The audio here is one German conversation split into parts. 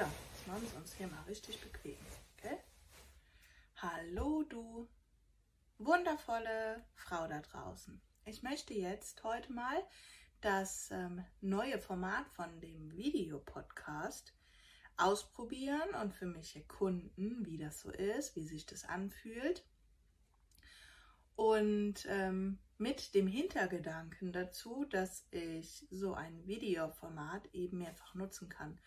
So, jetzt machen wir uns hier mal richtig bequem. Okay? Hallo du wundervolle Frau da draußen. Ich möchte jetzt heute mal das ähm, neue Format von dem Videopodcast ausprobieren und für mich erkunden, wie das so ist, wie sich das anfühlt. Und ähm, mit dem Hintergedanken dazu, dass ich so ein Videoformat eben mehrfach nutzen kann.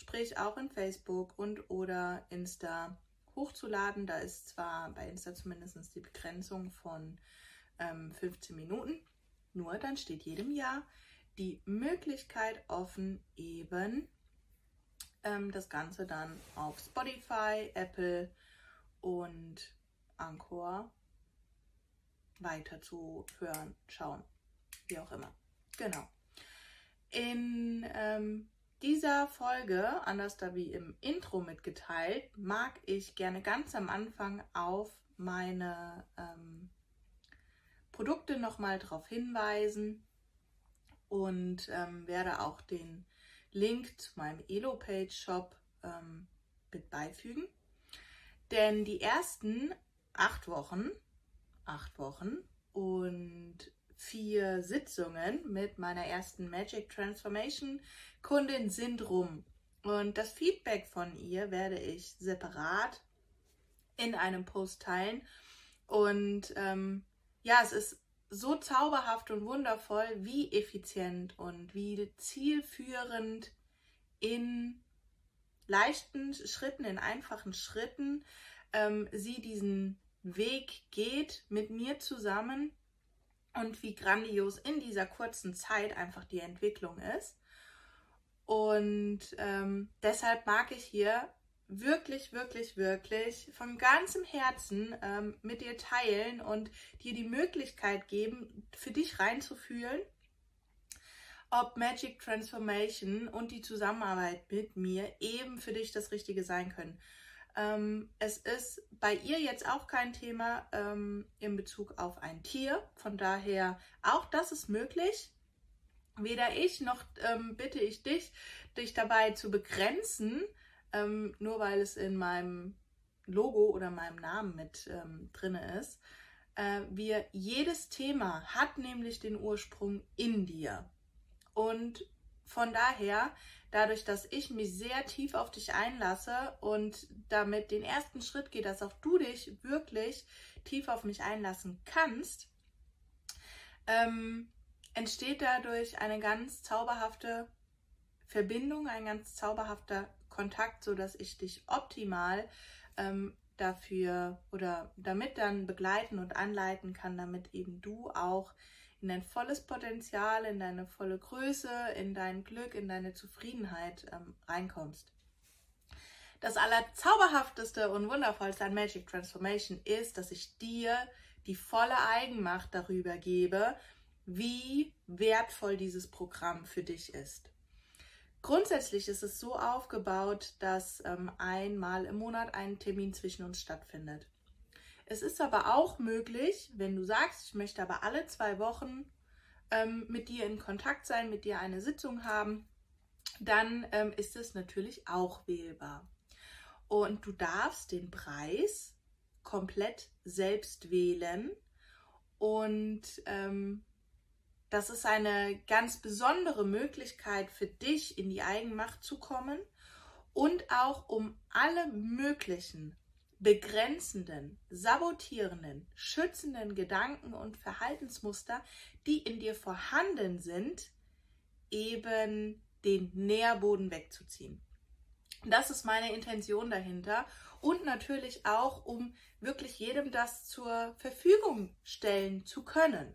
Sprich auch in Facebook und oder Insta hochzuladen. Da ist zwar bei Insta zumindest die Begrenzung von ähm, 15 Minuten, nur dann steht jedem Jahr die Möglichkeit offen, eben ähm, das Ganze dann auf Spotify, Apple und Anchor weiter zu hören, schauen, wie auch immer. Genau. In ähm, dieser Folge, anders da wie im Intro mitgeteilt, mag ich gerne ganz am Anfang auf meine ähm, Produkte nochmal darauf hinweisen und ähm, werde auch den Link zu meinem Elo-Page Shop ähm, mit beifügen. Denn die ersten acht Wochen acht Wochen und vier Sitzungen mit meiner ersten Magic Transformation Kundin sind rum. Und das Feedback von ihr werde ich separat in einem Post teilen. Und ähm, ja, es ist so zauberhaft und wundervoll, wie effizient und wie zielführend in leichten Schritten, in einfachen Schritten ähm, sie diesen Weg geht mit mir zusammen und wie grandios in dieser kurzen Zeit einfach die Entwicklung ist. Und ähm, deshalb mag ich hier wirklich, wirklich, wirklich von ganzem Herzen ähm, mit dir teilen und dir die Möglichkeit geben, für dich reinzufühlen, ob Magic Transformation und die Zusammenarbeit mit mir eben für dich das Richtige sein können. Ähm, es ist bei ihr jetzt auch kein Thema ähm, in Bezug auf ein Tier. Von daher, auch das ist möglich. Weder ich noch ähm, bitte ich dich, dich dabei zu begrenzen, ähm, nur weil es in meinem Logo oder meinem Namen mit ähm, drin ist. Äh, wir, jedes Thema hat nämlich den Ursprung in dir. Und von daher dadurch, dass ich mich sehr tief auf dich einlasse und damit den ersten Schritt gehe, dass auch du dich wirklich tief auf mich einlassen kannst, ähm, entsteht dadurch eine ganz zauberhafte Verbindung, ein ganz zauberhafter Kontakt, sodass ich dich optimal ähm, dafür oder damit dann begleiten und anleiten kann, damit eben du auch in dein volles Potenzial, in deine volle Größe, in dein Glück, in deine Zufriedenheit ähm, reinkommst. Das allerzauberhafteste und wundervollste an Magic Transformation ist, dass ich dir die volle Eigenmacht darüber gebe, wie wertvoll dieses Programm für dich ist. Grundsätzlich ist es so aufgebaut, dass ähm, einmal im Monat ein Termin zwischen uns stattfindet. Es ist aber auch möglich, wenn du sagst, ich möchte aber alle zwei Wochen ähm, mit dir in Kontakt sein, mit dir eine Sitzung haben, dann ähm, ist es natürlich auch wählbar. Und du darfst den Preis komplett selbst wählen. Und ähm, das ist eine ganz besondere Möglichkeit für dich, in die Eigenmacht zu kommen und auch um alle möglichen begrenzenden, sabotierenden, schützenden Gedanken und Verhaltensmuster, die in dir vorhanden sind, eben den Nährboden wegzuziehen. Das ist meine Intention dahinter und natürlich auch, um wirklich jedem das zur Verfügung stellen zu können.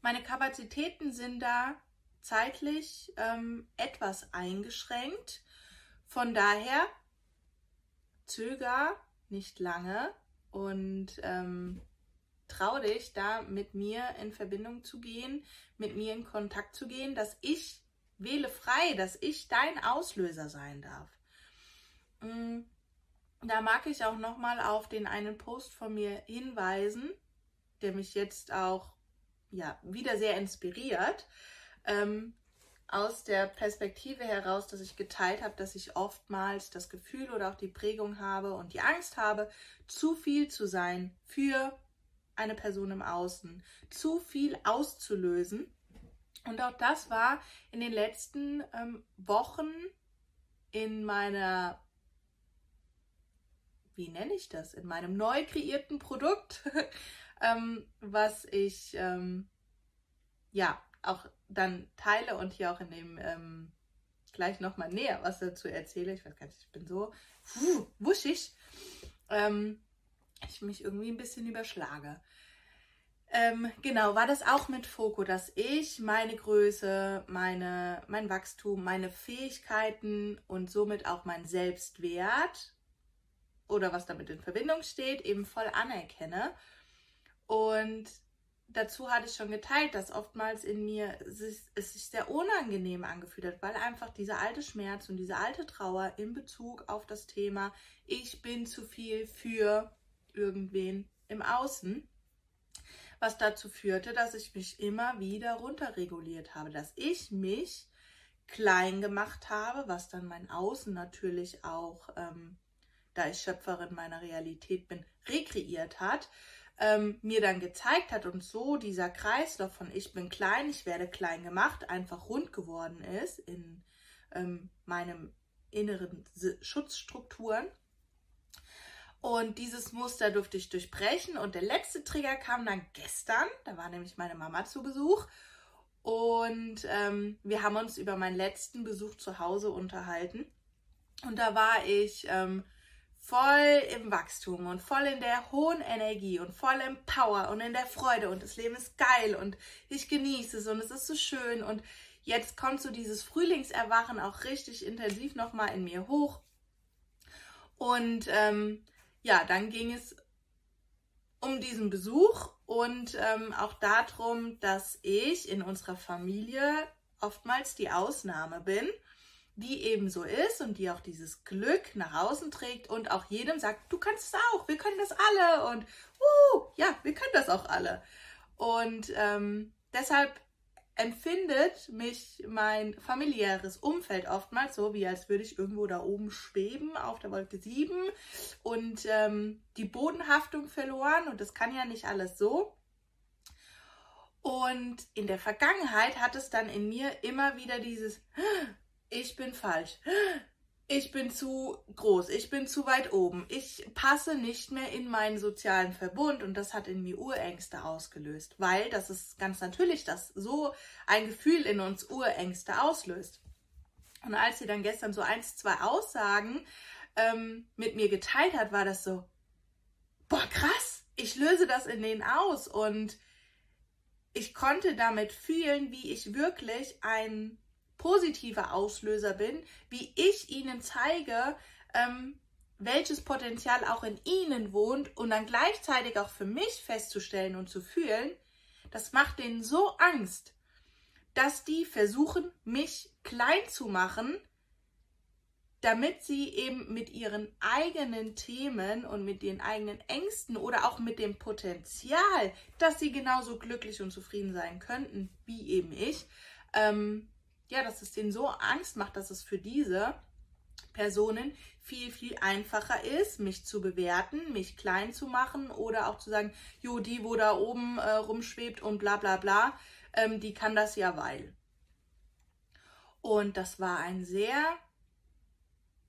Meine Kapazitäten sind da zeitlich ähm, etwas eingeschränkt. Von daher zöger nicht lange und ähm, trau dich, da mit mir in Verbindung zu gehen, mit mir in Kontakt zu gehen, dass ich wähle frei, dass ich dein Auslöser sein darf. Mm, da mag ich auch nochmal auf den einen Post von mir hinweisen, der mich jetzt auch ja, wieder sehr inspiriert. Ähm, aus der Perspektive heraus, dass ich geteilt habe, dass ich oftmals das Gefühl oder auch die Prägung habe und die Angst habe, zu viel zu sein für eine Person im Außen, zu viel auszulösen. Und auch das war in den letzten ähm, Wochen in meiner, wie nenne ich das, in meinem neu kreierten Produkt, ähm, was ich ähm, ja auch dann teile und hier auch in dem ähm, gleich nochmal näher was dazu erzähle. Ich weiß gar nicht, ich bin so puh, wuschig. Ähm, ich mich irgendwie ein bisschen überschlage. Ähm, genau, war das auch mit Fokus, dass ich meine Größe, meine, mein Wachstum, meine Fähigkeiten und somit auch mein Selbstwert oder was damit in Verbindung steht, eben voll anerkenne. Und dazu hatte ich schon geteilt, dass oftmals in mir es sich, sehr unangenehm angefühlt hat, weil einfach dieser alte Schmerz und diese alte Trauer in Bezug auf das Thema, ich bin zu viel für irgendwen im Außen, was dazu führte, dass ich mich immer wieder runterreguliert habe, dass ich mich klein gemacht habe, was dann mein Außen natürlich auch, ähm, da ich Schöpferin meiner Realität bin, rekreiert hat ähm, mir dann gezeigt hat und so dieser Kreislauf von ich bin klein, ich werde klein gemacht, einfach rund geworden ist in ähm, meinem inneren Schutzstrukturen. Und dieses Muster durfte ich durchbrechen. Und der letzte Trigger kam dann gestern. Da war nämlich meine Mama zu Besuch. Und ähm, wir haben uns über meinen letzten Besuch zu Hause unterhalten. Und da war ich ähm, voll im Wachstum und voll in der hohen Energie und voll im Power und in der Freude und das Leben ist geil und ich genieße es und es ist so schön und jetzt kommt so dieses Frühlingserwachen auch richtig intensiv nochmal in mir hoch. Und ähm, ja, dann ging es um diesen Besuch und ähm, auch darum, dass ich in unserer Familie oftmals die Ausnahme bin die eben so ist und die auch dieses Glück nach außen trägt und auch jedem sagt, du kannst es auch, wir können das alle und uh, ja, wir können das auch alle. Und ähm, deshalb empfindet mich mein familiäres Umfeld oftmals so, wie als würde ich irgendwo da oben schweben auf der Wolke 7 und ähm, die Bodenhaftung verloren und das kann ja nicht alles so. Und in der Vergangenheit hat es dann in mir immer wieder dieses, ich bin falsch. Ich bin zu groß, ich bin zu weit oben, ich passe nicht mehr in meinen sozialen Verbund und das hat in mir Urängste ausgelöst, weil das ist ganz natürlich, dass so ein Gefühl in uns Urängste auslöst. Und als sie dann gestern so eins, zwei Aussagen ähm, mit mir geteilt hat, war das so, boah, krass, ich löse das in denen aus und ich konnte damit fühlen, wie ich wirklich ein positiver Auslöser bin, wie ich ihnen zeige, ähm, welches Potenzial auch in ihnen wohnt und dann gleichzeitig auch für mich festzustellen und zu fühlen, das macht denen so Angst, dass die versuchen, mich klein zu machen, damit sie eben mit ihren eigenen Themen und mit den eigenen Ängsten oder auch mit dem Potenzial, dass sie genauso glücklich und zufrieden sein könnten wie eben ich, ähm, ja, dass es denen so Angst macht, dass es für diese Personen viel, viel einfacher ist, mich zu bewerten, mich klein zu machen oder auch zu sagen, jo, die, wo da oben äh, rumschwebt und bla bla bla, ähm, die kann das ja weil. Und das war ein sehr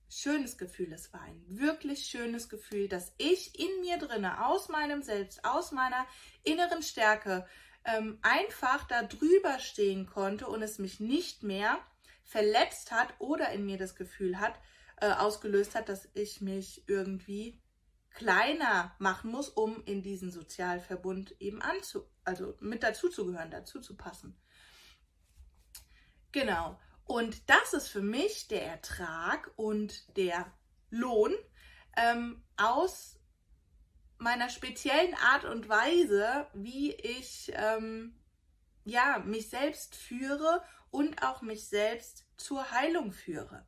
schönes Gefühl. Es war ein wirklich schönes Gefühl, dass ich in mir drinne, aus meinem Selbst, aus meiner inneren Stärke, ähm, einfach da drüber stehen konnte und es mich nicht mehr verletzt hat oder in mir das Gefühl hat, äh, ausgelöst hat, dass ich mich irgendwie kleiner machen muss, um in diesen Sozialverbund eben anzu, also mit dazu zu gehören, dazu zu passen. Genau. Und das ist für mich der Ertrag und der Lohn ähm, aus meiner speziellen Art und Weise, wie ich ähm, ja mich selbst führe und auch mich selbst zur Heilung führe.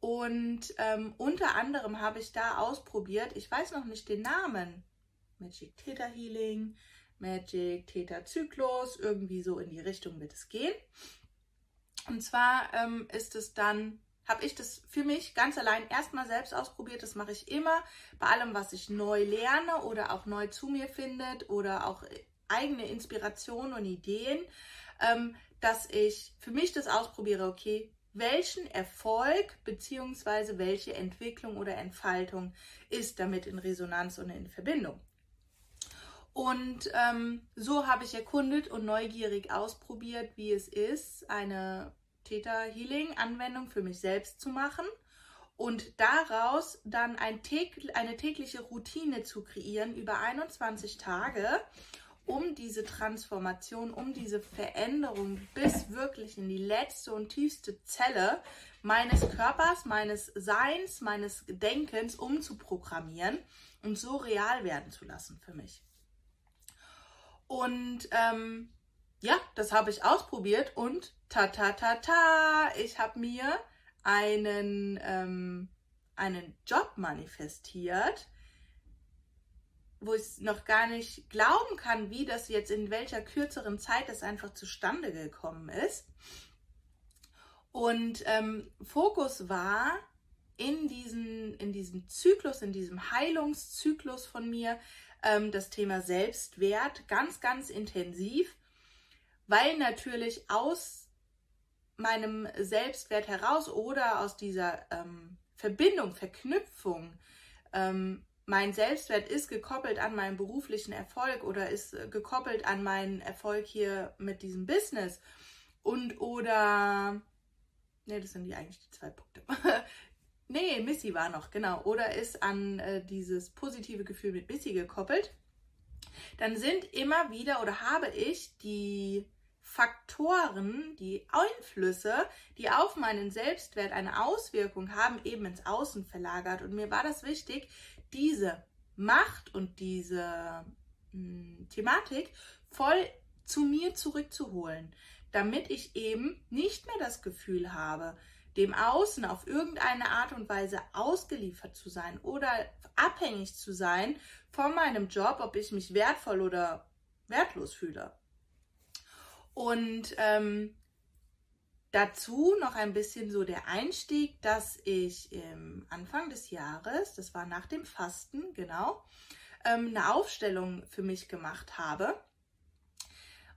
Und ähm, unter anderem habe ich da ausprobiert, ich weiß noch nicht den Namen, Magic Theta Healing, Magic Theta Zyklus, irgendwie so in die Richtung wird es gehen. Und zwar ähm, ist es dann, habe ich das für mich ganz allein erstmal selbst ausprobiert. Das mache ich immer bei allem, was ich neu lerne oder auch neu zu mir findet oder auch eigene Inspiration und Ideen, ähm, dass ich für mich das ausprobiere, okay, welchen Erfolg bzw. welche Entwicklung oder Entfaltung ist damit in Resonanz und in Verbindung. Und ähm, so habe ich erkundet und neugierig ausprobiert, wie es ist, eine Theta Healing Anwendung für mich selbst zu machen und daraus dann ein täglich, eine tägliche Routine zu kreieren über 21 Tage, um diese Transformation, um diese Veränderung bis wirklich in die letzte und tiefste Zelle meines Körpers, meines Seins, meines Denkens umzuprogrammieren und so real werden zu lassen für mich. Und ähm, ja, das habe ich ausprobiert und ta ta ta ta, ich habe mir einen, ähm, einen Job manifestiert, wo ich noch gar nicht glauben kann, wie das jetzt in welcher kürzeren Zeit das einfach zustande gekommen ist. Und ähm, Fokus war in, diesen, in diesem Zyklus, in diesem Heilungszyklus von mir, ähm, das Thema Selbstwert ganz, ganz intensiv, weil natürlich aus meinem Selbstwert heraus oder aus dieser ähm, Verbindung, Verknüpfung, ähm, mein Selbstwert ist gekoppelt an meinen beruflichen Erfolg oder ist gekoppelt an meinen Erfolg hier mit diesem Business und oder ne, das sind die eigentlich die zwei Punkte. Nee, Missy war noch, genau. Oder ist an äh, dieses positive Gefühl mit Missy gekoppelt. Dann sind immer wieder oder habe ich die Faktoren, die Einflüsse, die auf meinen Selbstwert eine Auswirkung haben, eben ins Außen verlagert. Und mir war das wichtig, diese Macht und diese mh, hm, Thematik voll zu mir zurückzuholen, damit ich eben nicht mehr das Gefühl habe, dem Außen auf irgendeine Art und Weise ausgeliefert zu sein oder abhängig zu sein von meinem Job, ob ich mich wertvoll oder wertlos fühle. Und ähm, dazu noch ein bisschen so der Einstieg, dass ich im Anfang des Jahres, das war nach dem Fasten, genau, ähm, eine Aufstellung für mich gemacht habe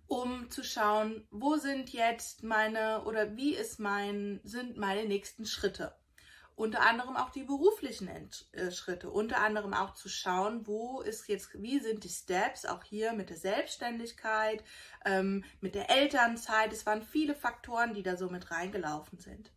um zu schauen, wo sind jetzt meine oder wie ist mein, sind meine nächsten Schritte. Unter anderem auch die beruflichen äh, Schritte, unter anderem auch zu schauen, wo ist jetzt, wie sind die Steps, auch hier mit der Selbstständigkeit, ähm, mit der Elternzeit. Es waren viele Faktoren, die da so mit reingelaufen sind.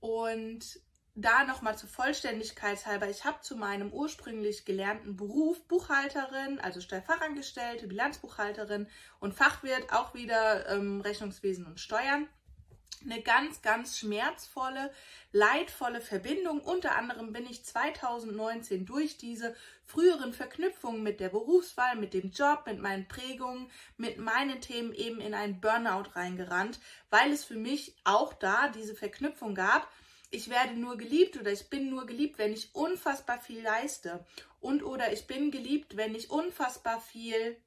Und da nochmal zur Vollständigkeit halber, ich habe zu meinem ursprünglich gelernten Beruf Buchhalterin, also Steuerfachangestellte, Bilanzbuchhalterin und Fachwirt, auch wieder ähm, Rechnungswesen und Steuern. Eine ganz, ganz schmerzvolle, leidvolle Verbindung. Unter anderem bin ich 2019 durch diese früheren Verknüpfungen mit der Berufswahl, mit dem Job, mit meinen Prägungen, mit meinen Themen eben in einen Burnout reingerannt, weil es für mich auch da diese Verknüpfung gab ich werde nur geliebt oder ich bin nur geliebt, wenn ich unfassbar viel leiste. Und oder ich bin geliebt, wenn ich unfassbar viel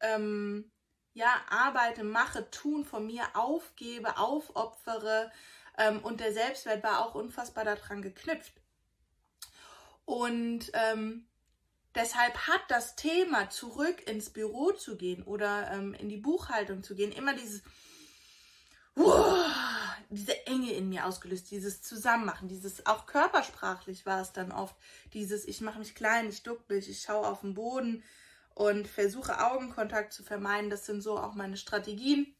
ähm, ja, arbeite, mache, tun, von mir aufgebe, aufopfere. Ähm, und der Selbstwert war auch unfassbar daran geknüpft. Und ähm, deshalb hat das Thema, zurück ins Büro zu gehen oder ähm, in die Buchhaltung zu gehen, immer dieses diese Enge in mir ausgelöst, dieses Zusammenmachen, dieses auch körpersprachlich war es dann oft, dieses ich mache mich klein, ich duck mich, ich schaue auf den Boden und versuche Augenkontakt zu vermeiden. Das sind so auch meine Strategien,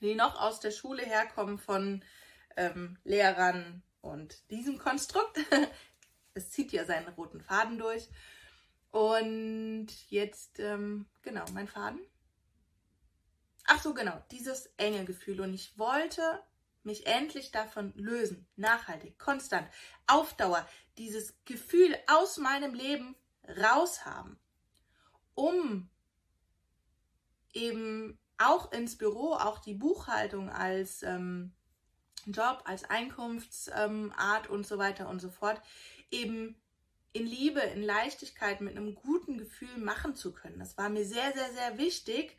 die noch aus der Schule herkommen von ähm, Lehrern und diesem Konstrukt. es zieht ja seinen roten Faden durch. Und jetzt, ähm, genau, mein Faden. Ach so, genau, dieses enge Gefühl. Und ich wollte mich endlich davon lösen, nachhaltig, konstant, auf Dauer, dieses Gefühl aus meinem Leben raushaben, um eben auch ins Büro, auch die Buchhaltung als ähm, Job, als Einkunftsart ähm, und so weiter und so fort, eben in Liebe, in Leichtigkeit, mit einem guten Gefühl machen zu können. Das war mir sehr, sehr, sehr wichtig,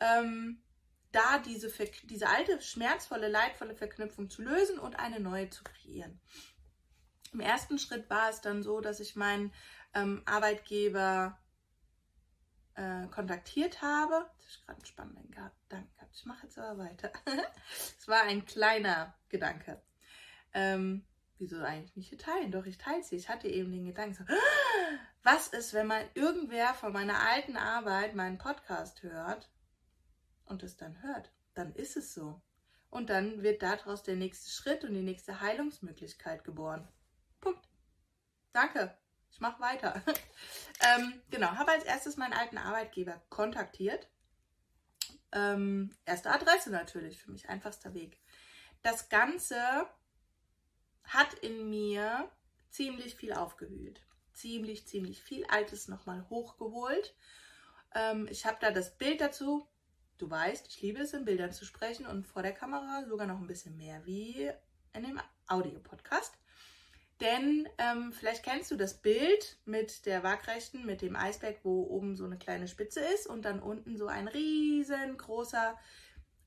ähm, da diese, diese alte, schmerzvolle, leidvolle Verknüpfung zu lösen und eine neue zu kreieren. Im ersten Schritt war es dann so, dass ich meinen ähm, Arbeitgeber äh, kontaktiert habe. Das ist gerade ein spannender Gedanke. Ich mache jetzt aber weiter. Es war ein kleiner Gedanke. Ähm, wieso eigentlich nicht teilen? Doch, ich teile sie. Ich hatte eben den Gedanken, so, was ist, wenn mal irgendwer von meiner alten Arbeit meinen Podcast hört und es dann hört? Dann ist es so. Und dann wird daraus der nächste Schritt und die nächste Heilungsmöglichkeit geboren. Punkt. Danke. Ich mache weiter. ähm, genau, habe als erstes meinen alten Arbeitgeber kontaktiert. Ähm, erste Adresse natürlich, für mich einfachster Weg. Das Ganze hat in mir ziemlich viel aufgewühlt. Ziemlich, ziemlich viel Altes nochmal hochgeholt. Ähm, ich habe da das Bild dazu. Du weißt, ich liebe es, in Bildern zu sprechen und vor der Kamera sogar noch ein bisschen mehr wie in dem Audio-Podcast. Denn ähm, vielleicht kennst du das Bild mit der Waagrechten, mit dem Eisberg, wo oben so eine kleine Spitze ist und dann unten so ein riesengroßer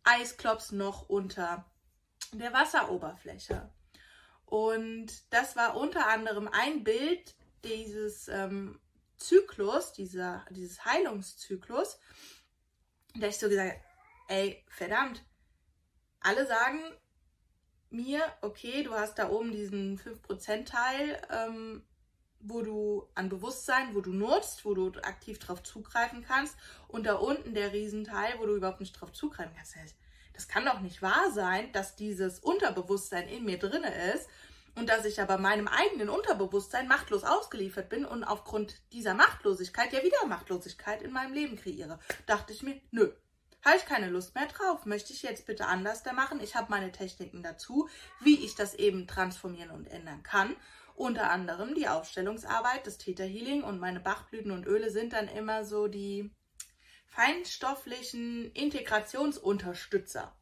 Eisklops noch unter der Wasseroberfläche. Und das war unter anderem ein Bild dieses ähm, Zyklus, dieser, dieses Heilungszyklus, da ich so gesagt ey, verdammt, alle sagen, mir, okay, du hast da oben diesen 5%-Teil, ähm, wo du an Bewusstsein, wo du nutzt, wo du aktiv drauf zugreifen kannst und da unten der Riesenteil, wo du überhaupt nicht drauf zugreifen kannst. Das kann doch nicht wahr sein, dass dieses Unterbewusstsein in mir drin ist und dass ich aber meinem eigenen Unterbewusstsein machtlos ausgeliefert bin und aufgrund dieser Machtlosigkeit ja wieder Machtlosigkeit in meinem Leben kreiere. Dachte ich mir, nö, habe ich keine Lust mehr drauf. Möchte ich jetzt bitte anders da machen? Ich habe meine Techniken dazu, wie ich das eben transformieren und ändern kann. Unter anderem die Aufstellungsarbeit, das Täterhealing und meine Bachblüten und Öle sind dann immer so die feinstofflichen Integrationsunterstützer.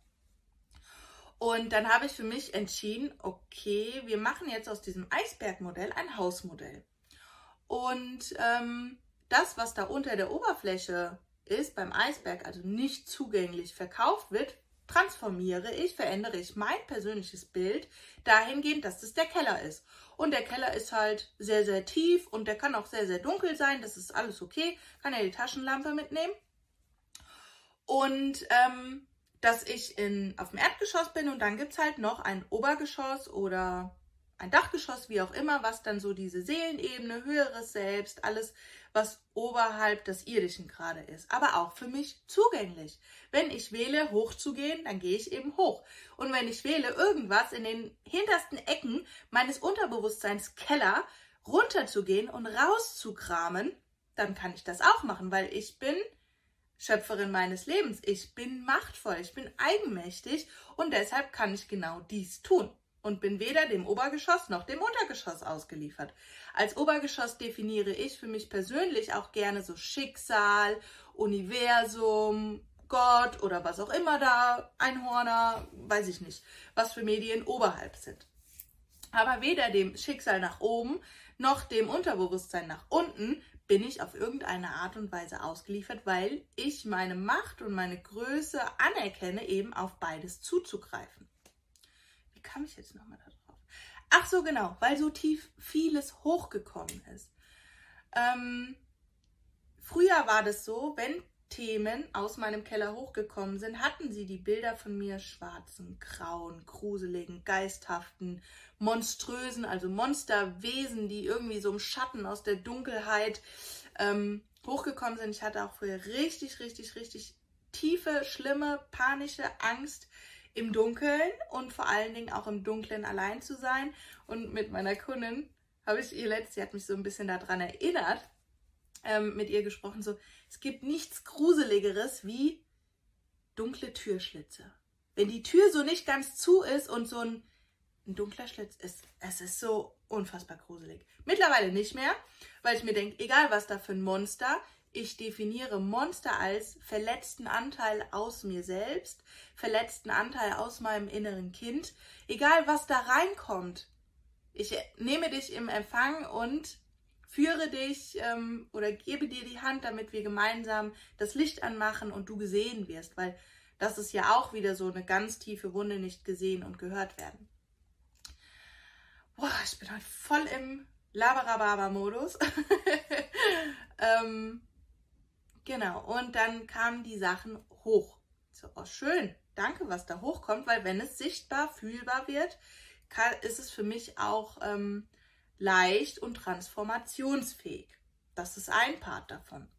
Und dann habe ich für mich entschieden, okay, wir machen jetzt aus diesem Eisbergmodell ein Hausmodell. Und ähm, das, was da unter der Oberfläche ist beim Eisberg, also nicht zugänglich verkauft wird, transformiere ich, verändere ich mein persönliches Bild dahingehend, dass es der Keller ist. Und der Keller ist halt sehr, sehr tief und der kann auch sehr, sehr dunkel sein. Das ist alles okay. Kann ja die Taschenlampe mitnehmen. Und ähm, dass ich in, auf dem Erdgeschoss bin und dann gibt es halt noch ein Obergeschoss oder ein Dachgeschoss, wie auch immer, was dann so diese Seelenebene, höheres Selbst, alles, was oberhalb des Irdischen gerade ist. Aber auch für mich zugänglich. Wenn ich wähle, hochzugehen, dann gehe ich eben hoch. Und wenn ich wähle, irgendwas in den hintersten Ecken meines Unterbewusstseins Keller runterzugehen und rauszukramen, dann kann ich das auch machen, weil ich bin Schöpferin meines Lebens. Ich bin machtvoll, ich bin eigenmächtig und deshalb kann ich genau dies tun und bin weder dem Obergeschoss noch dem Untergeschoss ausgeliefert. Als Obergeschoss definiere ich für mich persönlich auch gerne so Schicksal, Universum, Gott oder was auch immer da, Einhorner, weiß ich nicht, was für Medien oberhalb sind. Aber weder dem Schicksal nach oben noch dem Unterbewusstsein nach unten bin ich auf irgendeine Art und Weise ausgeliefert, weil ich meine Macht und meine Größe anerkenne, eben auf beides zuzugreifen kam ich jetzt nochmal da drauf? Ach so, genau, weil so tief vieles hochgekommen ist. Ähm, früher war das so, wenn Themen aus meinem Keller hochgekommen sind, hatten sie die Bilder von mir schwarzen, grauen, gruseligen, geisthaften, monströsen, also Monsterwesen, die irgendwie so im Schatten aus der Dunkelheit ähm, hochgekommen sind. Ich hatte auch früher richtig, richtig, richtig tiefe, schlimme, panische Angst im Dunkeln und vor allen Dingen auch im Dunkeln allein zu sein. Und mit meiner Kundin habe ich ihr letztes, sie hat mich so ein bisschen daran erinnert, ähm, mit ihr gesprochen, so, es gibt nichts Gruseligeres wie dunkle Türschlitze. Wenn die Tür so nicht ganz zu ist und so ein, ein dunkler Schlitz ist, es ist so unfassbar gruselig. Mittlerweile nicht mehr, weil ich mir denke, egal was da für ein Monster, ich definiere Monster als verletzten Anteil aus mir selbst, verletzten Anteil aus meinem inneren Kind. Egal was da reinkommt, ich nehme dich im Empfang und führe dich ähm, oder gebe dir die Hand, damit wir gemeinsam das Licht anmachen und du gesehen wirst. Weil Das ist ja auch wieder so eine ganz tiefe Wunde, nicht gesehen und gehört werden. Boah, ich bin halt voll im Labarababa-Modus. ähm, genau, und dann kamen die Sachen hoch. So, oh, schön, danke, was da hochkommt, weil wenn es sichtbar, fühlbar wird, kann, ist es für mich auch ähm, leicht und transformationsfähig. Das ist ein Part davon.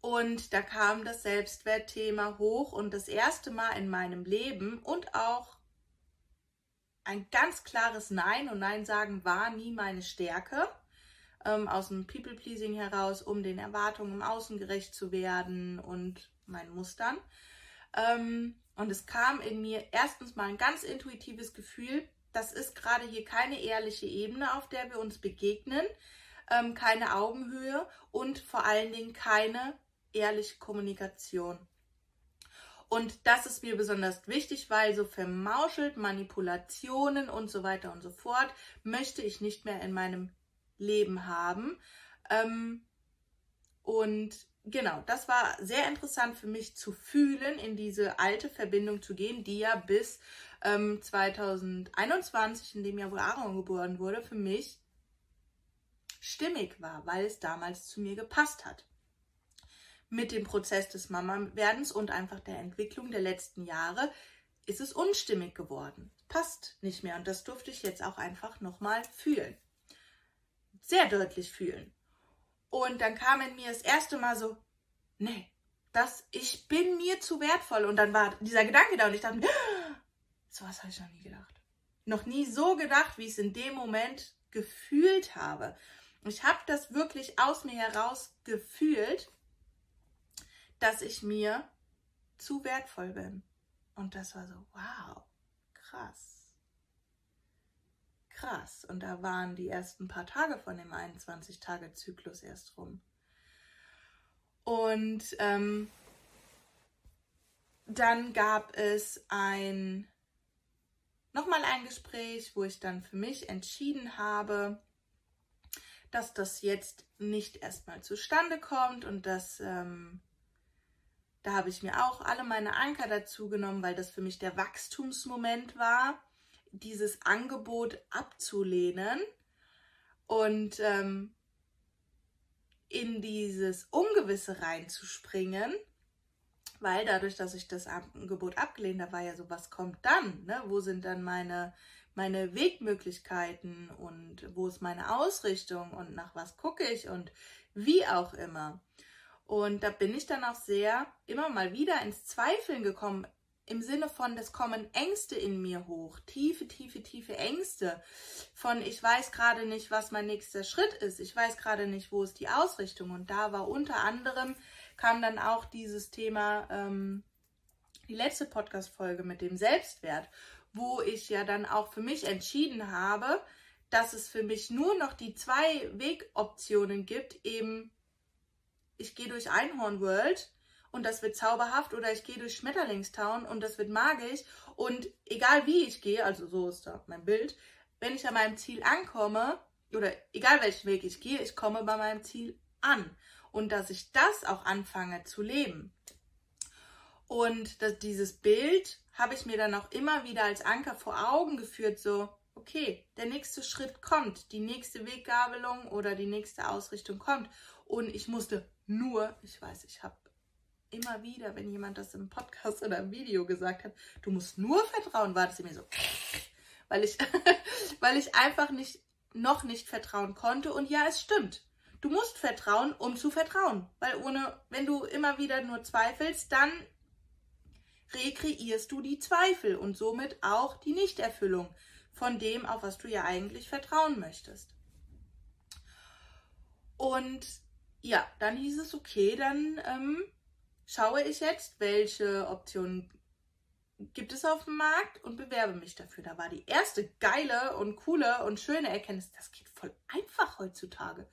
Und da kam das Selbstwertthema hoch und das erste Mal in meinem Leben und auch ein ganz klares Nein und Nein sagen war nie meine Stärke. Ähm, aus dem People-Pleasing heraus, um den Erwartungen im Außen gerecht zu werden und meinen Mustern. Ähm, und es kam in mir erstens mal ein ganz intuitives Gefühl, das ist gerade hier keine ehrliche Ebene, auf der wir uns begegnen, ähm, keine Augenhöhe und vor allen Dingen keine ehrliche Kommunikation. Und das ist mir besonders wichtig, weil so vermauschelt Manipulationen und so weiter und so fort möchte ich nicht mehr in meinem Leben haben. Ähm, und genau, das war sehr interessant für mich zu fühlen, in diese alte Verbindung zu gehen, die ja bis ähm, 2021, in dem Jahr, wo Aaron geboren wurde, für mich stimmig war, weil es damals zu mir gepasst hat mit dem Prozess des Mama-Werdens und einfach der Entwicklung der letzten Jahre ist es unstimmig geworden. Passt nicht mehr und das durfte ich jetzt auch einfach nochmal fühlen. Sehr deutlich fühlen. Und dann kam in mir das erste Mal so, nee, das, ich bin mir zu wertvoll. Und dann war dieser Gedanke da und ich dachte, so was habe ich noch nie gedacht. Noch nie so gedacht, wie ich es in dem Moment gefühlt habe. Ich habe das wirklich aus mir heraus gefühlt dass ich mir zu wertvoll bin. Und das war so, wow, krass. Krass. Und da waren die ersten paar Tage von dem 21-Tage-Zyklus erst rum. Und ähm, dann gab es ein nochmal ein Gespräch, wo ich dann für mich entschieden habe, dass das jetzt nicht erstmal zustande kommt und dass ähm, da habe ich mir auch alle meine Anker dazu genommen, weil das für mich der Wachstumsmoment war, dieses Angebot abzulehnen und ähm, in dieses Ungewisse reinzuspringen, weil dadurch, dass ich das Angebot abgelehnt habe, war ja so, was kommt dann? Ne? Wo sind dann meine, meine Wegmöglichkeiten und wo ist meine Ausrichtung und nach was gucke ich und wie auch immer. Und da bin ich dann auch sehr immer mal wieder ins Zweifeln gekommen, im Sinne von, es kommen Ängste in mir hoch, tiefe, tiefe, tiefe Ängste von, ich weiß gerade nicht, was mein nächster Schritt ist, ich weiß gerade nicht, wo ist die Ausrichtung. Und da war unter anderem, kam dann auch dieses Thema, ähm, die letzte Podcast-Folge mit dem Selbstwert, wo ich ja dann auch für mich entschieden habe, dass es für mich nur noch die zwei Wegoptionen gibt, eben ich gehe durch Einhorn World und das wird zauberhaft oder ich gehe durch Schmetterlingstown und das wird magisch und egal wie ich gehe, also so ist da mein Bild, wenn ich an meinem Ziel ankomme oder egal welchen Weg ich gehe, ich komme bei meinem Ziel an und dass ich das auch anfange zu leben. Und das, dieses Bild habe ich mir dann auch immer wieder als Anker vor Augen geführt, so, okay, der nächste Schritt kommt, die nächste Weggabelung oder die nächste Ausrichtung kommt. Und ich musste nur, ich weiß, ich habe immer wieder, wenn jemand das im Podcast oder im Video gesagt hat, du musst nur vertrauen, war das mir so, weil ich, weil ich einfach nicht, noch nicht vertrauen konnte. Und ja, es stimmt. Du musst vertrauen, um zu vertrauen. Weil ohne, wenn du immer wieder nur zweifelst, dann rekreierst du die Zweifel und somit auch die Nichterfüllung von dem, auf was du ja eigentlich vertrauen möchtest. Und ja, dann hieß es, okay, dann ähm, schaue ich jetzt, welche Optionen gibt es auf dem Markt und bewerbe mich dafür. Da war die erste geile und coole und schöne Erkenntnis, das geht voll einfach heutzutage.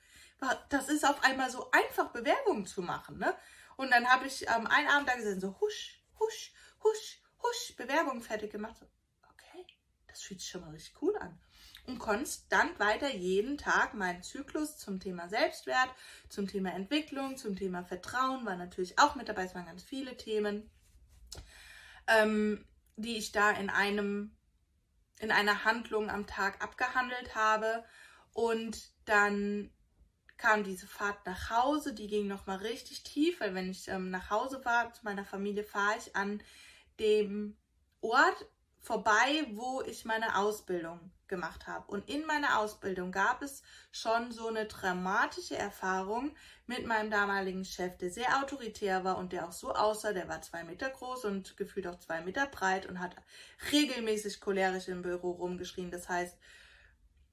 Das ist auf einmal so einfach, Bewerbungen zu machen. Ne? Und dann habe ich ähm, einen Abend da gesehen, so husch, husch, husch, husch, Bewerbung fertig gemacht. Okay, das fühlt sich schon mal richtig cool an und konstant weiter jeden Tag meinen Zyklus zum Thema Selbstwert, zum Thema Entwicklung, zum Thema Vertrauen war natürlich auch mit dabei. Es waren ganz viele Themen. ähm, die ich da in einem in einer Handlung am Tag abgehandelt habe und dann kam diese Fahrt nach Hause, die ging noch mal richtig tief, weil wenn ich ähm, nach Hause war zu meiner Familie, fahre ich an dem Ort vorbei, wo ich meine Ausbildung gemacht habe. Und in meiner Ausbildung gab es schon so eine dramatische Erfahrung mit meinem damaligen Chef, der sehr autoritär war und der auch so aussah, der war zwei Meter groß und gefühlt auch zwei Meter breit und hat regelmäßig cholerisch im Büro rumgeschrien. Das heißt,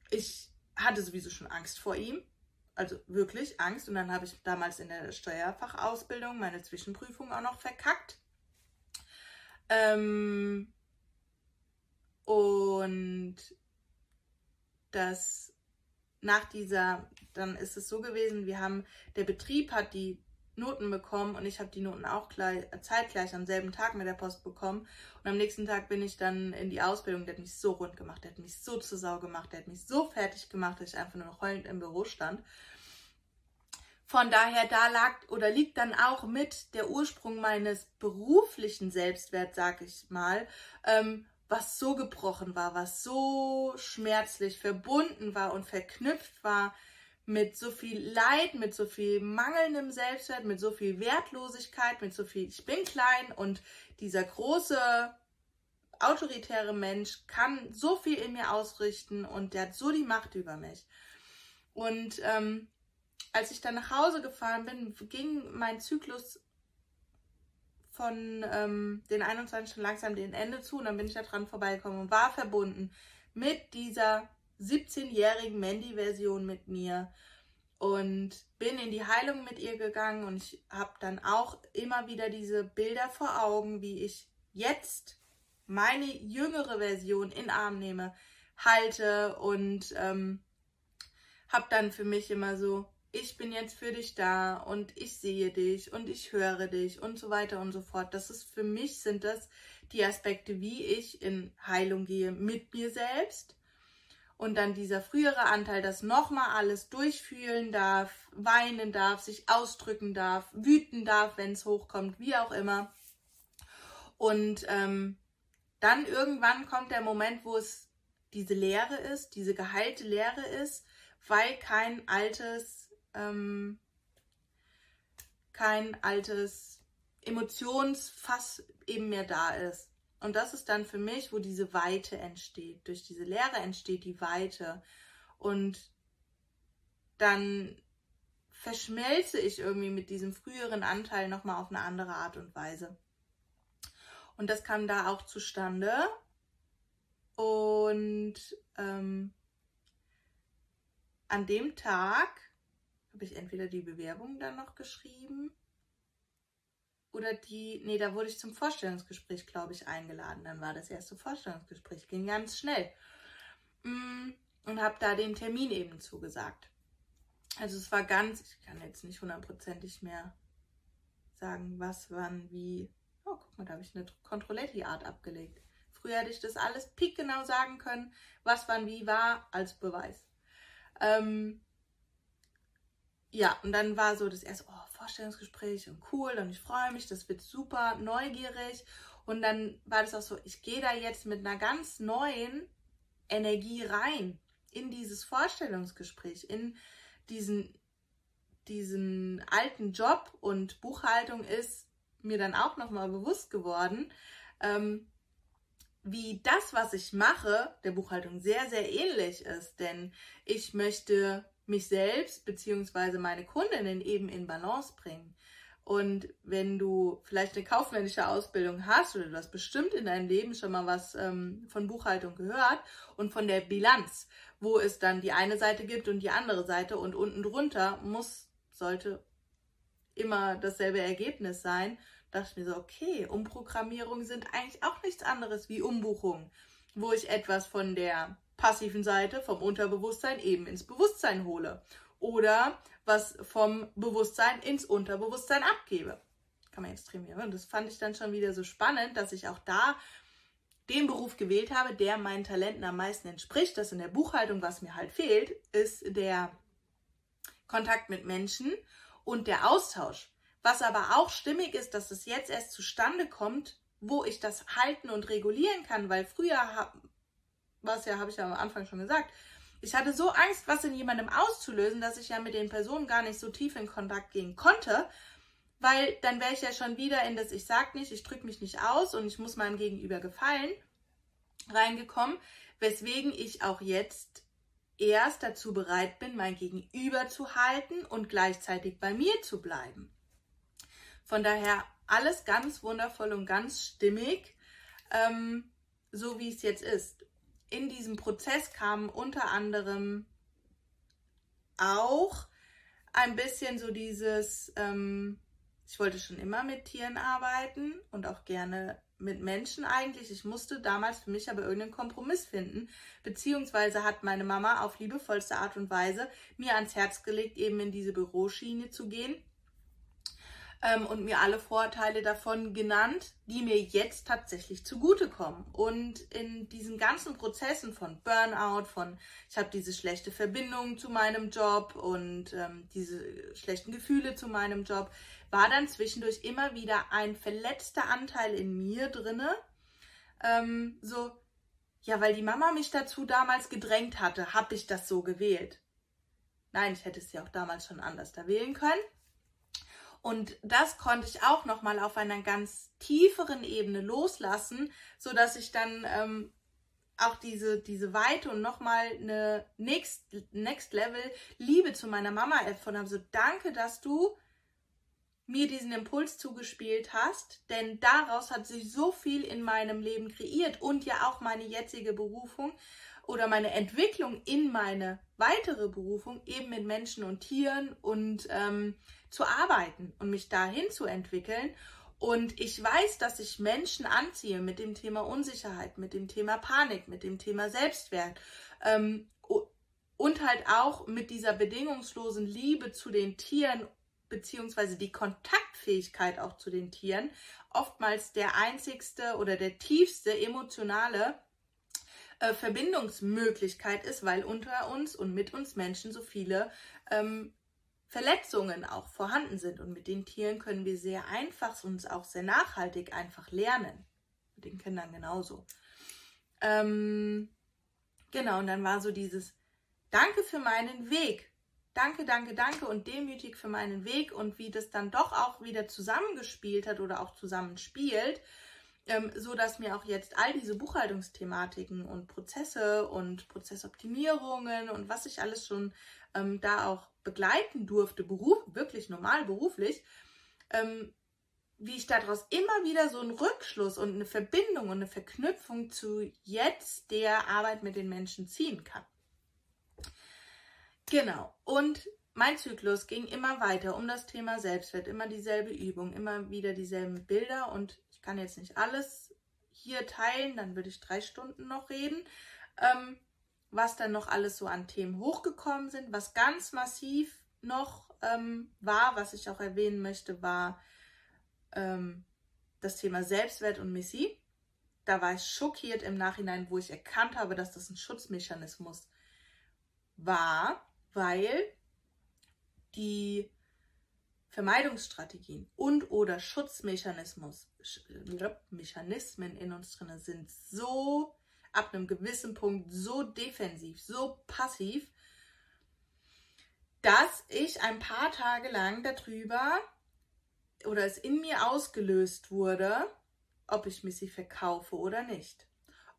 ich hatte sowieso schon Angst vor ihm. Also wirklich Angst. Und dann habe ich damals in der Steuerfachausbildung meine Zwischenprüfung auch noch verkackt. Ähm, und das nach dieser, dann ist es so gewesen, wir haben, der Betrieb hat die Noten bekommen und ich habe die Noten auch gleich, zeitgleich am selben Tag mit der Post bekommen. Und am nächsten Tag bin ich dann in die Ausbildung. Der hat mich so rund gemacht, der hat mich so zur Sau gemacht, der hat mich so fertig gemacht, dass ich einfach nur noch heulend im Büro stand. Von daher, da lag oder liegt dann auch mit der Ursprung meines beruflichen Selbstwerts, sag ich mal, ähm, was so gebrochen war, was so schmerzlich verbunden war und verknüpft war mit so viel Leid, mit so viel mangelndem Selbstwert, mit so viel Wertlosigkeit, mit so viel ich bin klein und dieser große autoritäre Mensch kann so viel in mir ausrichten und der hat so die Macht über mich. Und ähm, als ich dann nach Hause gefahren bin, ging mein Zyklus von ähm, den 21 schon langsam dem Ende zu und dann bin ich da dran vorbeigekommen und war verbunden mit dieser 17-jährigen Mandy-Version mit mir und bin in die Heilung mit ihr gegangen und ich habe dann auch immer wieder diese Bilder vor Augen, wie ich jetzt meine jüngere Version in Arm nehme, halte und ähm, habe dann für mich immer so, ich bin jetzt für dich da und ich sehe dich und ich höre dich und so weiter und so fort. Das ist für mich sind das die Aspekte, wie ich in Heilung gehe mit mir selbst. Und dann dieser frühere Anteil, das nochmal alles durchfühlen darf, weinen darf, sich ausdrücken darf, wüten darf, wenn es hochkommt, wie auch immer. Und ähm, dann irgendwann kommt der Moment, wo es diese Leere ist, diese geheilte Leere ist, weil kein altes ähm, kein altes Emotionsfass eben mehr da ist. Und das ist dann für mich, wo diese Weite entsteht. Durch diese Leere entsteht die Weite. Und dann verschmelze ich irgendwie mit diesem früheren Anteil nochmal auf eine andere Art und Weise. Und das kam da auch zustande. Und ähm, an dem Tag habe ich entweder die Bewerbung dann noch geschrieben oder die, nee, da wurde ich zum Vorstellungsgespräch, glaube ich, eingeladen. Dann war das erste Vorstellungsgespräch, ging ganz schnell. Mm, und habe da den Termin eben zugesagt. Also es war ganz, ich kann jetzt nicht hundertprozentig mehr sagen, was, wann, wie. Oh, guck mal, da habe ich eine Controletti-Art abgelegt. Früher hätte ich das alles pickgenau sagen können, was, wann, wie war, als Beweis. Ähm, ja, und dann war so das erste, oh, Vorstellungsgespräch und cool und ich freue mich, das wird super neugierig. Und dann war das auch so, ich gehe da jetzt mit einer ganz neuen Energie rein in dieses Vorstellungsgespräch, in diesen, diesen alten Job und Buchhaltung ist mir dann auch nochmal bewusst geworden, ähm, wie das, was ich mache, der Buchhaltung sehr, sehr ähnlich ist. Denn ich möchte mich selbst bzw. meine Kundinnen eben in Balance bringen. Und wenn du vielleicht eine kaufmännische Ausbildung hast oder du hast bestimmt in deinem Leben schon mal was ähm, von Buchhaltung gehört und von der Bilanz, wo es dann die eine Seite gibt und die andere Seite und unten drunter muss, sollte immer dasselbe Ergebnis sein, dachte ich mir so, okay, Umprogrammierungen sind eigentlich auch nichts anderes wie Umbuchungen, wo ich etwas von der passiven Seite vom Unterbewusstsein eben ins Bewusstsein hole oder was vom Bewusstsein ins Unterbewusstsein abgebe. Kann man jetzt trainieren. Und das fand ich dann schon wieder so spannend, dass ich auch da den Beruf gewählt habe, der meinen Talenten am meisten entspricht. Das in der Buchhaltung, was mir halt fehlt, ist der Kontakt mit Menschen und der Austausch. Was aber auch stimmig ist, dass es jetzt erst zustande kommt, wo ich das halten und regulieren kann, weil früher, was ja, habe ich ja am Anfang schon gesagt, ich hatte so Angst, was in jemandem auszulösen, dass ich ja mit den Personen gar nicht so tief in Kontakt gehen konnte, weil dann wäre ich ja schon wieder in das Ich sag nicht, ich drücke mich nicht aus und ich muss meinem Gegenüber gefallen reingekommen, weswegen ich auch jetzt erst dazu bereit bin, mein Gegenüber zu halten und gleichzeitig bei mir zu bleiben. Von daher alles ganz wundervoll und ganz stimmig, ähm, so wie es jetzt ist. In diesem Prozess kamen unter anderem auch ein bisschen so dieses, ähm, ich wollte schon immer mit Tieren arbeiten und auch gerne mit Menschen eigentlich. Ich musste damals für mich aber irgendeinen Kompromiss finden. Beziehungsweise hat meine Mama auf liebevollste Art und Weise mir ans Herz gelegt, eben in diese Büroschiene zu gehen ähm, und mir alle Vorteile davon genannt, die mir jetzt tatsächlich zugutekommen. Und in diesen ganzen Prozessen von Burnout, von ich habe diese schlechte Verbindung zu meinem Job und ähm, diese schlechten Gefühle zu meinem Job, war dann zwischendurch immer wieder ein verletzter Anteil in mir drinne. Ähm, so, ja, weil die Mama mich dazu damals gedrängt hatte, habe ich das so gewählt. Nein, ich hätte es ja auch damals schon anders da wählen können. Und das konnte ich auch noch mal auf einer ganz tieferen Ebene loslassen, so dass ich dann ähm, auch diese, diese Weite und nochmal eine Next, Next Level Liebe zu meiner Mama erfunden habe. So, danke, dass du mir diesen Impuls zugespielt hast, denn daraus hat sich so viel in meinem Leben kreiert und ja auch meine jetzige Berufung oder meine Entwicklung in meine weitere Berufung eben mit Menschen und Tieren und ähm, zu arbeiten und mich dahin zu entwickeln. Und ich weiß, dass ich Menschen anziehe mit dem Thema Unsicherheit, mit dem Thema Panik, mit dem Thema Selbstwert ähm, und halt auch mit dieser bedingungslosen Liebe zu den Tieren beziehungsweise die Kontaktfähigkeit auch zu den Tieren oftmals der einzigste oder der tiefste emotionale äh, Verbindungsmöglichkeit ist, weil unter uns und mit uns Menschen so viele ähm, Verletzungen auch vorhanden sind. Und mit den Tieren können wir sehr einfach und auch sehr nachhaltig einfach lernen. Mit den Kindern genauso. Ähm, genau, und dann war so dieses Danke für meinen Weg. Danke, danke, danke und demütig für meinen Weg und wie das dann doch auch wieder zusammengespielt hat oder auch zusammenspielt ähm, so dass mir auch jetzt all diese Buchhaltungsthematiken und Prozesse und Prozessoptimierungen und was ich alles schon ähm, da auch begleiten durfte, beruf, wirklich normal beruflich, ähm, wie ich daraus immer wieder so einen Rückschluss und eine Verbindung und eine Verknüpfung zu jetzt der Arbeit mit den Menschen ziehen kann. Genau. Und mein Zyklus ging immer weiter um das Thema Selbstwert, immer dieselbe Übung, immer wieder dieselben Bilder und kann jetzt nicht alles hier teilen, dann würde ich drei Stunden noch reden. Ähm, was dann noch alles so an Themen hochgekommen sind, was ganz massiv noch ähm, war, was ich auch erwähnen möchte, war ähm, das Thema Selbstwert und Missy. Da war ich schockiert im Nachhinein, wo ich erkannt habe, dass das ein Schutzmechanismus war, weil die Vermeidungsstrategien und oder Schutzmechanismus, Mechanismen in uns drin sind so ab einem gewissen Punkt so defensiv, so passiv, dass ich ein paar Tage lang darüber oder es in mir ausgelöst wurde, ob ich Missy verkaufe oder nicht.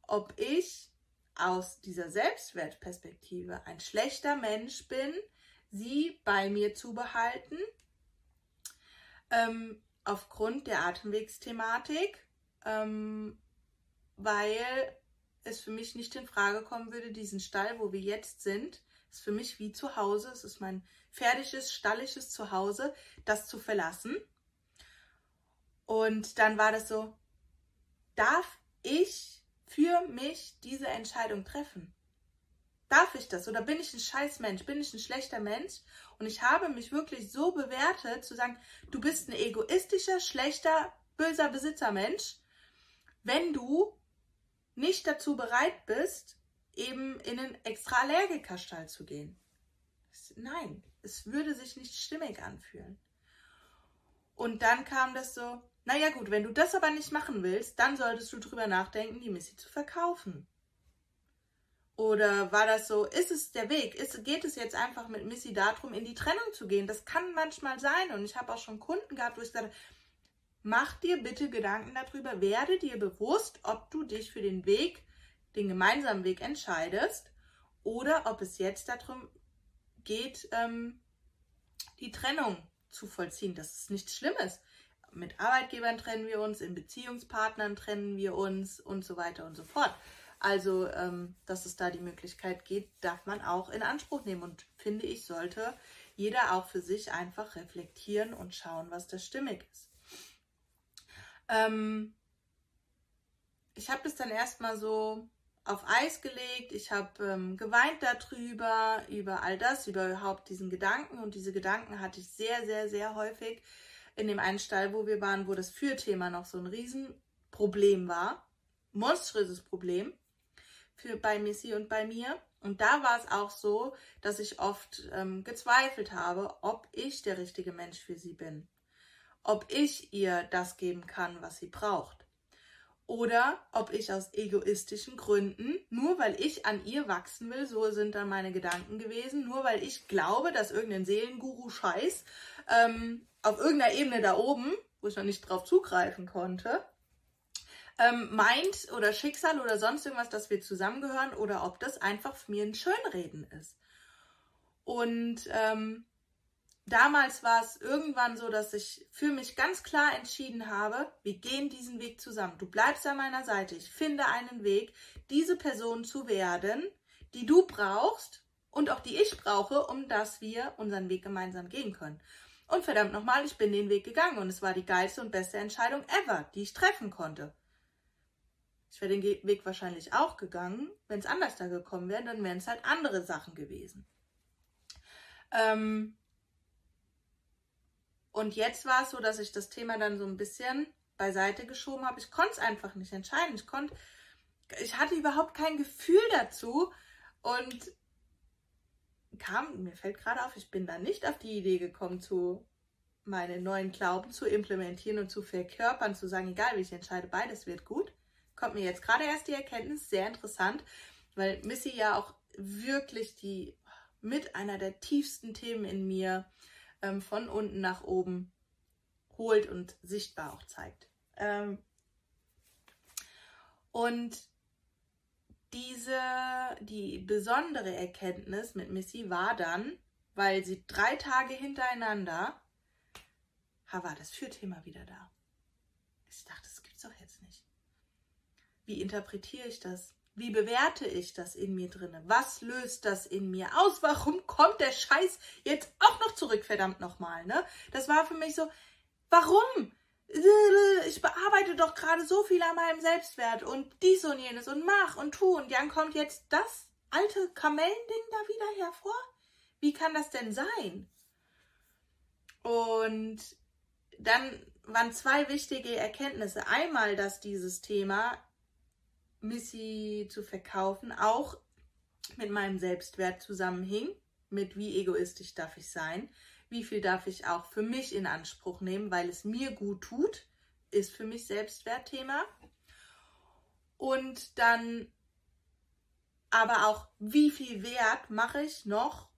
Ob ich aus dieser Selbstwertperspektive ein schlechter Mensch bin, sie bei mir zu behalten ähm, aufgrund der Atemwegsthematik, ähm, weil es für mich nicht in Frage kommen würde, diesen Stall, wo wir jetzt sind, ist für mich wie zu Hause, es ist mein fertiges, stallisches Zuhause, das zu verlassen. Und dann war das so, darf ich für mich diese Entscheidung treffen? Darf ich das? Oder bin ich ein scheiß Mensch? Bin ich ein schlechter Mensch? Und ich habe mich wirklich so bewertet, zu sagen, du bist ein egoistischer, schlechter, böser Besitzermensch, wenn du nicht dazu bereit bist, eben in einen extra Allergikerstall zu gehen. Nein, es würde sich nicht stimmig anfühlen. Und dann kam das so, naja gut, wenn du das aber nicht machen willst, dann solltest du drüber nachdenken, die Missy zu verkaufen. Oder war das so, ist es der Weg? Ist, geht es jetzt einfach mit Missy darum, in die Trennung zu gehen? Das kann manchmal sein. Und ich habe auch schon Kunden gehabt, wo ich gesagt habe, mach dir bitte Gedanken darüber, werde dir bewusst, ob du dich für den Weg, den gemeinsamen Weg entscheidest oder ob es jetzt darum geht, ähm, die Trennung zu vollziehen. Das ist nichts Schlimmes. Mit Arbeitgebern trennen wir uns, in Beziehungspartnern trennen wir uns und so weiter und so fort. Also, ähm, dass es da die Möglichkeit geht, darf man auch in Anspruch nehmen. Und finde ich, sollte jeder auch für sich einfach reflektieren und schauen, was da stimmig ist. Ähm, ich habe das dann erstmal so auf Eis gelegt. Ich habe ähm, geweint darüber, über all das, über überhaupt diesen Gedanken. Und diese Gedanken hatte ich sehr, sehr, sehr häufig in dem einen Stall, wo wir waren, wo das Fürthema noch so ein Riesenproblem war. Monströses Problem für, bei Missy und bei mir. Und da war es auch so, dass ich oft ähm, gezweifelt habe, ob ich der richtige Mensch für sie bin. Ob ich ihr das geben kann, was sie braucht oder ob ich aus egoistischen Gründen, nur weil ich an ihr wachsen will, so sind dann meine Gedanken gewesen, nur weil ich glaube, dass irgendein Seelenguru-Scheiß ähm, auf irgendeiner Ebene da oben, wo ich noch nicht drauf zugreifen konnte, ähm, meint oder Schicksal oder sonst irgendwas, dass wir zusammengehören oder ob das einfach mir ein Schönreden ist. Und ähm, damals war es irgendwann so, dass ich für mich ganz klar entschieden habe, wir gehen diesen Weg zusammen. Du bleibst an meiner Seite. Ich finde einen Weg, diese Person zu werden, die du brauchst und auch die ich brauche, um dass wir unseren Weg gemeinsam gehen können. Und verdammt nochmal, ich bin den Weg gegangen und es war die geilste und beste Entscheidung ever, die ich treffen konnte. Ich wäre den Weg wahrscheinlich auch gegangen. Wenn es anders da gekommen wäre, dann wären es halt andere Sachen gewesen. Ähm, und jetzt war es so, dass ich das Thema dann so ein bisschen beiseite geschoben habe. Ich konnte es einfach nicht entscheiden. Ich konnte, ich hatte überhaupt kein Gefühl dazu und kam, mir fällt gerade auf, ich bin da nicht auf die Idee gekommen, zu meine neuen Glauben zu implementieren und zu verkörpern, zu sagen, egal wie ich entscheide, beides wird gut. Kommt mir jetzt gerade erst die Erkenntnis, sehr interessant, weil Missy ja auch wirklich die mit einer der tiefsten Themen in mir ähm, von unten nach oben holt und sichtbar auch zeigt. Ähm, und diese, die besondere Erkenntnis mit Missy war dann, weil sie drei Tage hintereinander, ha, war das Fürthema wieder da. Ich dachte, das gibt's doch jetzt nicht. Wie interpretiere ich das? Wie bewerte ich das in mir drinne? Was löst das in mir aus? Warum kommt der Scheiß jetzt auch noch zurück, verdammt nochmal, ne? Das war für mich so, warum? Ich bearbeite doch gerade so viel an meinem Selbstwert und dies und jenes und mach und tu und dann kommt jetzt das alte Kamellending da wieder hervor? Wie kann das denn sein? Und dann waren zwei wichtige Erkenntnisse. Einmal, dass dieses Thema Missy zu verkaufen, auch mit meinem Selbstwert zusammenhing, mit wie egoistisch darf ich sein, wie viel darf ich auch für mich in Anspruch nehmen, weil es mir gut tut, ist für mich Selbstwertthema. Und dann aber auch, wie viel Wert mache ich noch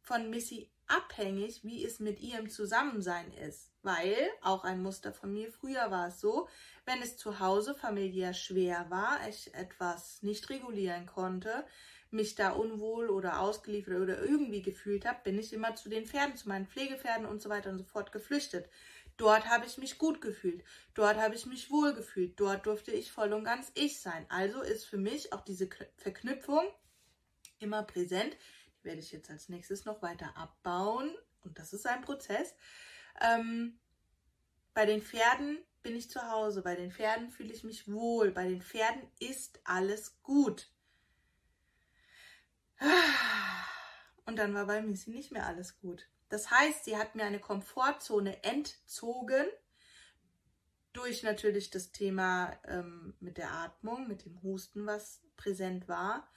von Missy abhängig, wie es mit ihrem Zusammensein ist. Weil, auch ein Muster von mir, früher war es so, wenn es zu Hause familiär schwer war, ich etwas nicht regulieren konnte, mich da unwohl oder ausgeliefert oder irgendwie gefühlt habe, bin ich immer zu den Pferden, zu meinen Pflegepferden und so weiter und so fort geflüchtet. Dort habe ich mich gut gefühlt, dort habe ich mich wohl gefühlt, dort durfte ich voll und ganz ich sein. Also ist für mich auch diese Verknüpfung immer präsent. Werde ich jetzt als nächstes noch weiter abbauen und das ist ein Prozess. Ähm, bei den Pferden bin ich zu Hause. Bei den Pferden fühle ich mich wohl. Bei den Pferden ist alles gut. Und dann war bei Missy nicht mehr alles gut. Das heißt, sie hat mir eine Komfortzone entzogen durch natürlich das Thema ähm, mit der Atmung, mit dem Husten, was präsent war.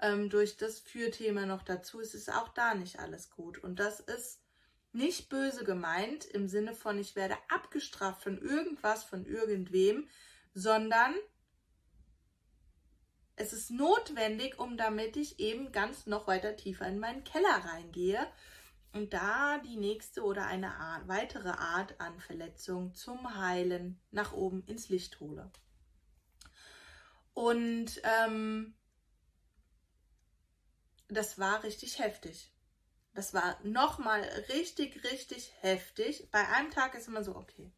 Ähm, durch das Fürthema noch dazu ist es auch da nicht alles gut. Und das ist nicht böse gemeint im Sinne von, ich werde abgestraft von irgendwas, von irgendwem, sondern es ist notwendig, um damit ich eben ganz noch weiter tiefer in meinen Keller reingehe und da die nächste oder eine Art, weitere Art an Verletzung zum Heilen nach oben ins Licht hole. Und ähm, das war richtig heftig. Das war nochmal richtig, richtig heftig. Bei einem Tag ist immer so, okay,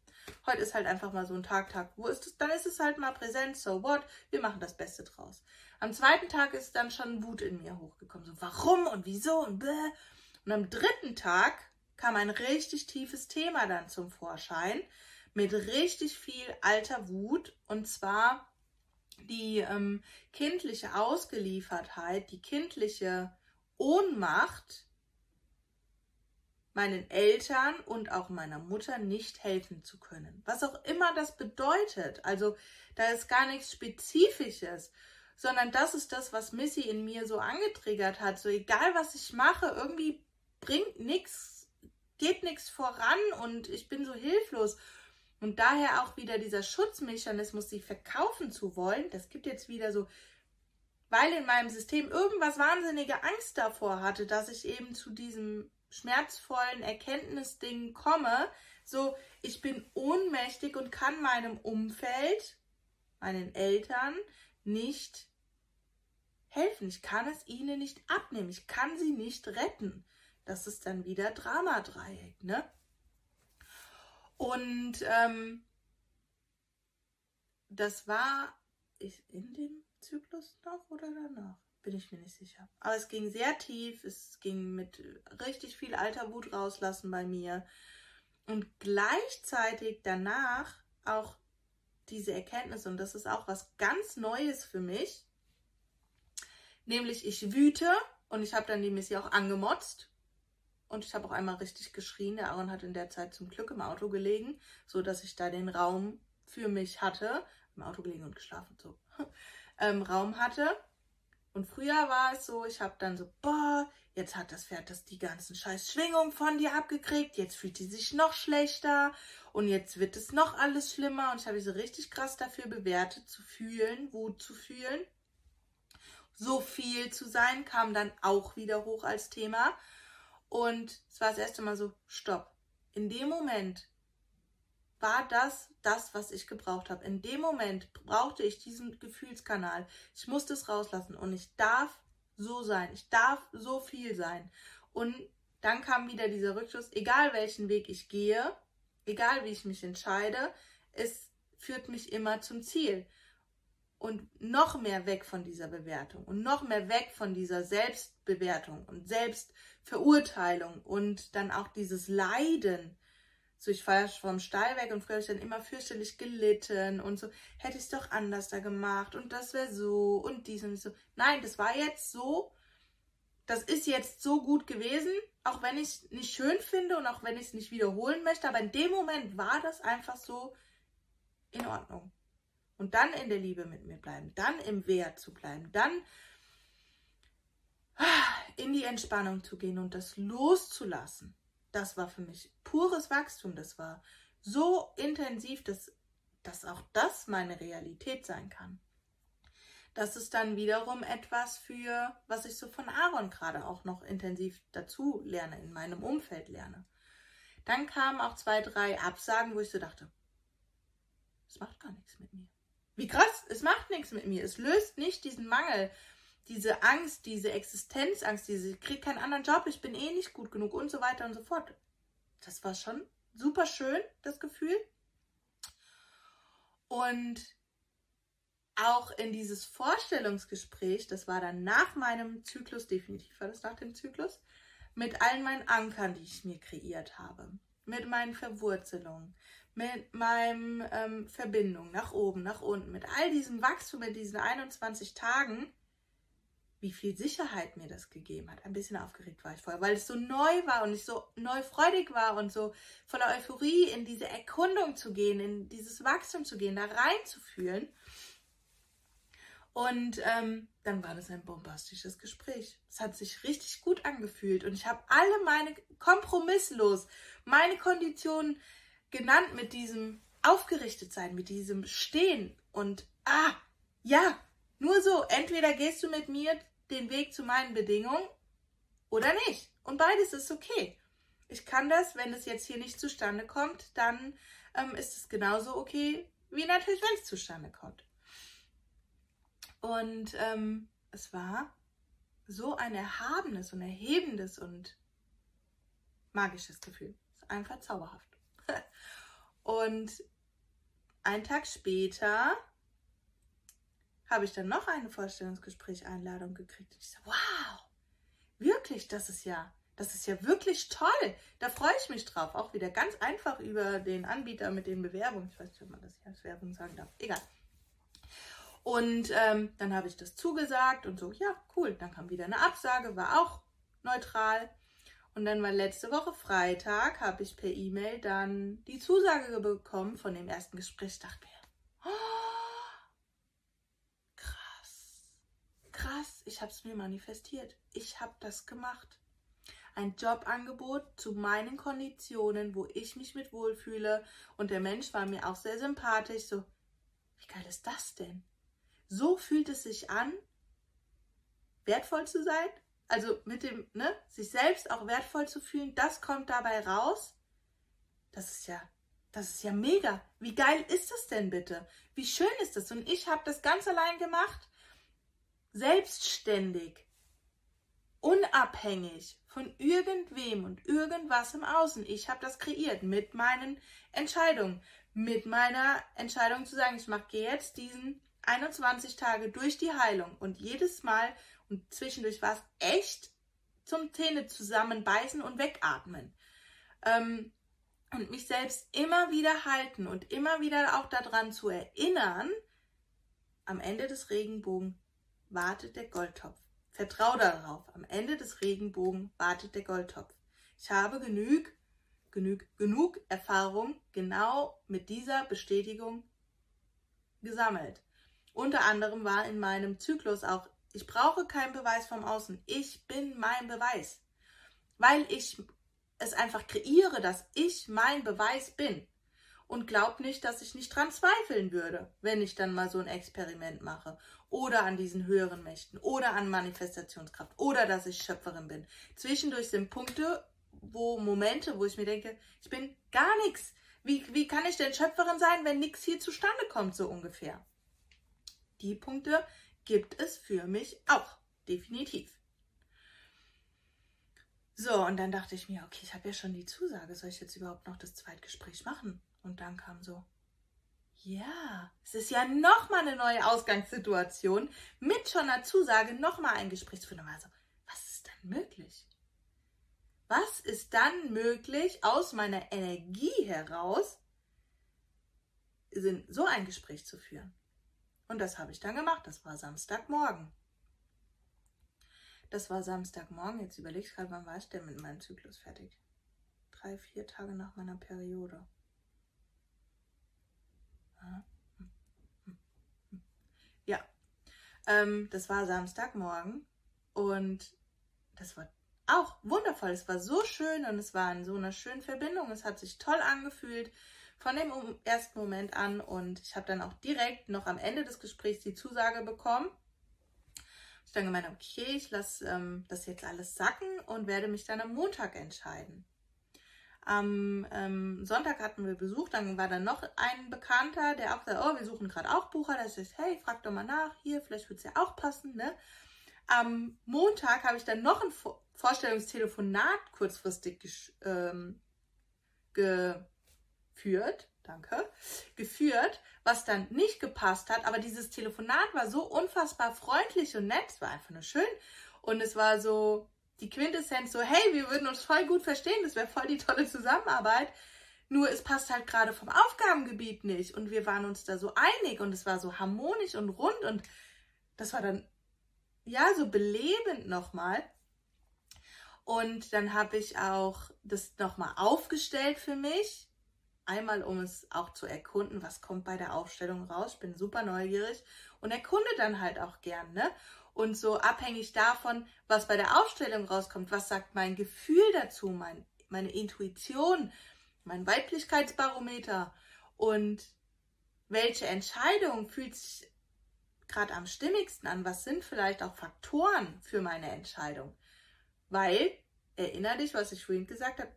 heute ist halt einfach mal so ein Tag, Tag, wo ist es? Dann ist es halt mal präsent, so what? Wir machen das Beste draus. Am zweiten Tag ist dann schon Wut in mir hochgekommen. So, warum und wieso und bäh. Und am dritten Tag kam ein richtig tiefes Thema dann zum Vorschein mit richtig viel alter Wut und zwar die ähm, kindliche Ausgeliefertheit, die kindliche Ohnmacht meinen Eltern und auch meiner Mutter nicht helfen zu können. Was auch immer das bedeutet. Also da ist gar nichts Spezifisches, sondern das ist das, was Missy in mir so angetriggert hat. So egal was ich mache, irgendwie bringt nichts, geht nichts voran und ich bin so hilflos. Und daher auch wieder dieser Schutzmechanismus, sie verkaufen zu wollen, das gibt jetzt wieder so, weil in meinem System irgendwas wahnsinnige Angst davor hatte, dass ich eben zu diesem schmerzvollen Erkenntnisding komme, so ich bin ohnmächtig und kann meinem Umfeld, meinen Eltern nicht helfen. Ich kann es ihnen nicht abnehmen. Ich kann sie nicht retten. Das ist dann wieder Dramadreieck, ne? Und ähm, das war in dem Zyklus noch oder danach? Bin ich mir nicht sicher. Aber es ging sehr tief, es ging mit richtig viel alter Wut rauslassen bei mir. Und gleichzeitig danach auch diese Erkenntnis, und das ist auch was ganz Neues für mich, nämlich ich wüte und ich habe dann die Missy auch angemotzt und ich habe auch einmal richtig geschrien. Der Aaron hat in der Zeit zum Glück im Auto gelegen, so dass ich da den Raum für mich hatte. Im Auto gelegen und geschlafen, so. ähm, Raum hatte. Und früher war es so, ich habe dann so, boah, jetzt hat das Pferd das die ganzen scheiß Schwingungen von dir abgekriegt, jetzt fühlt die sich noch schlechter und jetzt wird es noch alles schlimmer. Und ich habe mich so richtig krass dafür bewertet, zu fühlen, Wut zu fühlen. So viel zu sein kam dann auch wieder hoch als Thema. Und es war das erste Mal so, stopp. In dem Moment war das das, was ich gebraucht habe. In dem Moment brauchte ich diesen Gefühlskanal. Ich musste es rauslassen und ich darf so sein. Ich darf so viel sein. Und dann kam wieder dieser Rückschluss, egal welchen Weg ich gehe, egal wie ich mich entscheide, es führt mich immer zum Ziel und noch mehr weg von dieser Bewertung und noch mehr weg von dieser Selbstbewertung und Selbstverurteilung und dann auch dieses Leiden. So, ich war ja vom Stall weg und früher habe ich dann immer fürchterlich gelitten und so, hätte ich es doch anders da gemacht und das wäre so und dies und so. Nein, das war jetzt so, das ist jetzt so gut gewesen, auch wenn ich es nicht schön finde und auch wenn ich es nicht wiederholen möchte, aber in dem Moment war das einfach so in Ordnung und dann in der Liebe mit mir bleiben, dann im Wert zu bleiben, dann in die Entspannung zu gehen und das loszulassen, das war für mich pures Wachstum. Das war so intensiv, dass, dass auch das meine Realität sein kann. Das ist dann wiederum etwas für, was ich so von Aaron gerade auch noch intensiv dazu lerne, in meinem Umfeld lerne. Dann kamen auch zwei, drei Absagen, wo ich so dachte, es macht gar nichts mit mir. Wie krass, es macht nichts mit mir. Es löst nicht diesen Mangel, diese Angst, diese Existenzangst, diese, ich kriege keinen anderen Job, ich bin eh nicht gut genug und so weiter und so fort. Das war schon super schön, das Gefühl. Und auch in dieses Vorstellungsgespräch, das war dann nach meinem Zyklus, definitiv war das nach dem Zyklus, mit allen meinen Ankern, die ich mir kreiert habe, mit meinen Verwurzelungen, mit meinem ähm, Verbindung nach oben, nach unten, mit all diesem Wachstum in diesen 21 Tagen, wie viel Sicherheit mir das gegeben hat. Ein bisschen aufgeregt war ich vorher, weil es so neu war und ich so neu freudig war und so voller Euphorie in diese Erkundung zu gehen, in dieses Wachstum zu gehen, da reinzufühlen. Und ähm, dann war das ein bombastisches Gespräch. Es hat sich richtig gut angefühlt und ich habe alle meine kompromisslos meine Konditionen genannt mit diesem aufgerichtet sein, mit diesem Stehen und ah, ja, nur so, entweder gehst du mit mir den Weg zu meinen Bedingungen oder nicht. Und beides ist okay. Ich kann das, wenn es jetzt hier nicht zustande kommt, dann ähm, ist es genauso okay, wie natürlich, wenn es zustande kommt. Und ähm, es war so ein erhabenes und erhebendes und magisches Gefühl. Einfach zauberhaft. und einen Tag später habe ich dann noch eine Vorstellungsgespräch-Einladung gekriegt. Und ich so, wow, wirklich, das ist ja, das ist ja wirklich toll. Da freue ich mich drauf. Auch wieder ganz einfach über den Anbieter mit den Bewerbungen. Ich weiß nicht, ob man das hier als Werbung sagen darf. Egal. Und ähm, dann habe ich das zugesagt und so, ja, cool. Dann kam wieder eine Absage, war auch neutral. Und dann war letzte Woche Freitag, habe ich per E-Mail dann die Zusage bekommen von dem ersten Gespräch. Ich dachte mir, oh, krass, krass, ich habe es mir manifestiert. Ich habe das gemacht. Ein Jobangebot zu meinen Konditionen, wo ich mich mit wohlfühle. Und der Mensch war mir auch sehr sympathisch. So, wie geil ist das denn? So fühlt es sich an, wertvoll zu sein. Also mit dem, ne, sich selbst auch wertvoll zu fühlen, das kommt dabei raus. Das ist ja, das ist ja mega. Wie geil ist das denn bitte? Wie schön ist das? Und ich habe das ganz allein gemacht. Selbstständig. Unabhängig von irgendwem und irgendwas im Außen. Ich habe das kreiert mit meinen Entscheidungen. Mit meiner Entscheidung zu sagen, ich mache jetzt diesen 21 Tage durch die Heilung und jedes Mal und zwischendurch war es echt zum Zähne zusammenbeißen und wegatmen. Ähm, und mich selbst immer wieder halten und immer wieder auch daran zu erinnern, am Ende des Regenbogens wartet der Goldtopf. Vertrau darauf, am Ende des Regenbogens wartet der Goldtopf. Ich habe genug, genug, genug Erfahrung genau mit dieser Bestätigung gesammelt. Unter anderem war in meinem Zyklus auch, ich brauche keinen Beweis vom Außen. Ich bin mein Beweis. Weil ich es einfach kreiere, dass ich mein Beweis bin. Und glaub nicht, dass ich nicht dran zweifeln würde, wenn ich dann mal so ein Experiment mache. Oder an diesen höheren Mächten. Oder an Manifestationskraft. Oder dass ich Schöpferin bin. Zwischendurch sind Punkte, wo Momente, wo ich mir denke, ich bin gar nichts. Wie, wie kann ich denn Schöpferin sein, wenn nichts hier zustande kommt, so ungefähr? Die Punkte gibt es für mich auch, definitiv. So, und dann dachte ich mir, okay, ich habe ja schon die Zusage, soll ich jetzt überhaupt noch das Zweitgespräch machen? Und dann kam so, ja, es ist ja nochmal eine neue Ausgangssituation mit schon einer Zusage, nochmal ein Gespräch zu führen. Also, was ist dann möglich? Was ist dann möglich, aus meiner Energie heraus so ein Gespräch zu führen? Und das habe ich dann gemacht. Das war Samstagmorgen. Das war Samstagmorgen. Jetzt überlege ich gerade, wann war ich denn mit meinem Zyklus fertig? Drei, vier Tage nach meiner Periode. Ja, ähm, das war Samstagmorgen und das war auch wundervoll. Es war so schön und es war in so einer schönen Verbindung. Es hat sich toll angefühlt von dem ersten Moment an und ich habe dann auch direkt noch am Ende des Gesprächs die Zusage bekommen. Ich dann gemeint, okay, ich lasse ähm, das jetzt alles sacken und werde mich dann am Montag entscheiden. Am ähm, Sonntag hatten wir Besuch, dann war da noch ein Bekannter, der auch gesagt, oh, wir suchen gerade auch Bucher. Da ist, hey, frag doch mal nach, hier, vielleicht wird es ja auch passen. Ne? Am Montag habe ich dann noch ein Vorstellungstelefonat kurzfristig ähm, ge geführt, danke, geführt, was dann nicht gepasst hat. Aber dieses Telefonat war so unfassbar freundlich und nett. Es war einfach nur schön. Und es war so die Quintessenz so, hey, wir würden uns voll gut verstehen. Das wäre voll die tolle Zusammenarbeit. Nur es passt halt gerade vom Aufgabengebiet nicht. Und wir waren uns da so einig und es war so harmonisch und rund. Und das war dann, ja, so belebend nochmal. Und dann habe ich auch das nochmal aufgestellt für mich Einmal, um es auch zu erkunden, was kommt bei der Aufstellung raus. Ich bin super neugierig und erkunde dann halt auch gern, ne? Und so abhängig davon, was bei der Aufstellung rauskommt, was sagt mein Gefühl dazu, mein, meine Intuition, mein Weiblichkeitsbarometer und welche Entscheidung fühlt sich gerade am stimmigsten an? Was sind vielleicht auch Faktoren für meine Entscheidung? Weil, erinnere dich, was ich vorhin gesagt habe,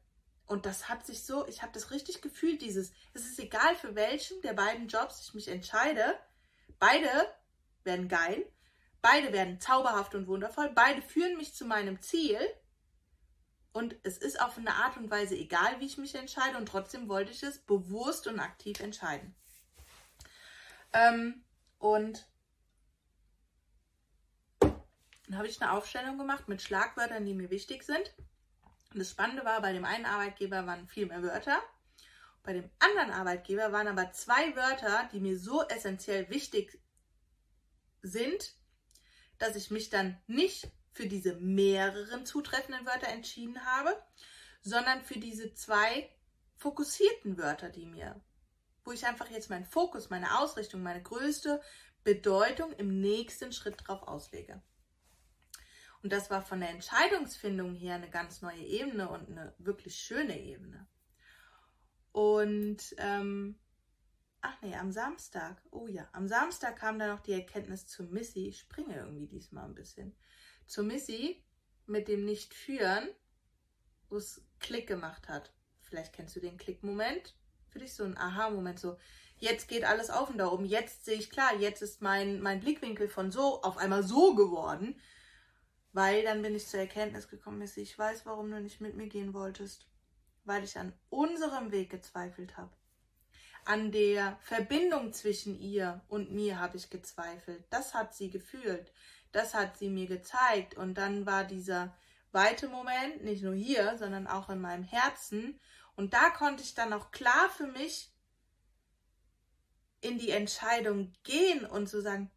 und das hat sich so, ich habe das richtig gefühlt, dieses, es ist egal für welchen der beiden Jobs ich mich entscheide, beide werden geil, beide werden zauberhaft und wundervoll, beide führen mich zu meinem Ziel und es ist auf eine Art und Weise egal, wie ich mich entscheide und trotzdem wollte ich es bewusst und aktiv entscheiden. Ähm, und dann habe ich eine Aufstellung gemacht mit Schlagwörtern, die mir wichtig sind. Und das Spannende war, bei dem einen Arbeitgeber waren viel mehr Wörter. Bei dem anderen Arbeitgeber waren aber zwei Wörter, die mir so essentiell wichtig sind, dass ich mich dann nicht für diese mehreren zutreffenden Wörter entschieden habe, sondern für diese zwei fokussierten Wörter, die mir, wo ich einfach jetzt meinen Fokus, meine Ausrichtung, meine größte Bedeutung im nächsten Schritt drauf auslege. Und das war von der Entscheidungsfindung her eine ganz neue Ebene und eine wirklich schöne Ebene. Und ähm, ach nee, am Samstag, oh ja, am Samstag kam dann noch die Erkenntnis zu Missy. Ich springe irgendwie diesmal ein bisschen. Zu Missy mit dem Nicht-Führen, wo es Klick gemacht hat. Vielleicht kennst du den Klick-Moment. Für dich so ein Aha-Moment, so jetzt geht alles auf und da oben, jetzt sehe ich klar, jetzt ist mein, mein Blickwinkel von so auf einmal so geworden weil dann bin ich zur Erkenntnis gekommen, Missy, ich weiß, warum du nicht mit mir gehen wolltest. Weil ich an unserem Weg gezweifelt habe. An der Verbindung zwischen ihr und mir habe ich gezweifelt. Das hat sie gefühlt. Das hat sie mir gezeigt. Und dann war dieser weite Moment, nicht nur hier, sondern auch in meinem Herzen. Und da konnte ich dann auch klar für mich in die Entscheidung gehen und zu so sagen,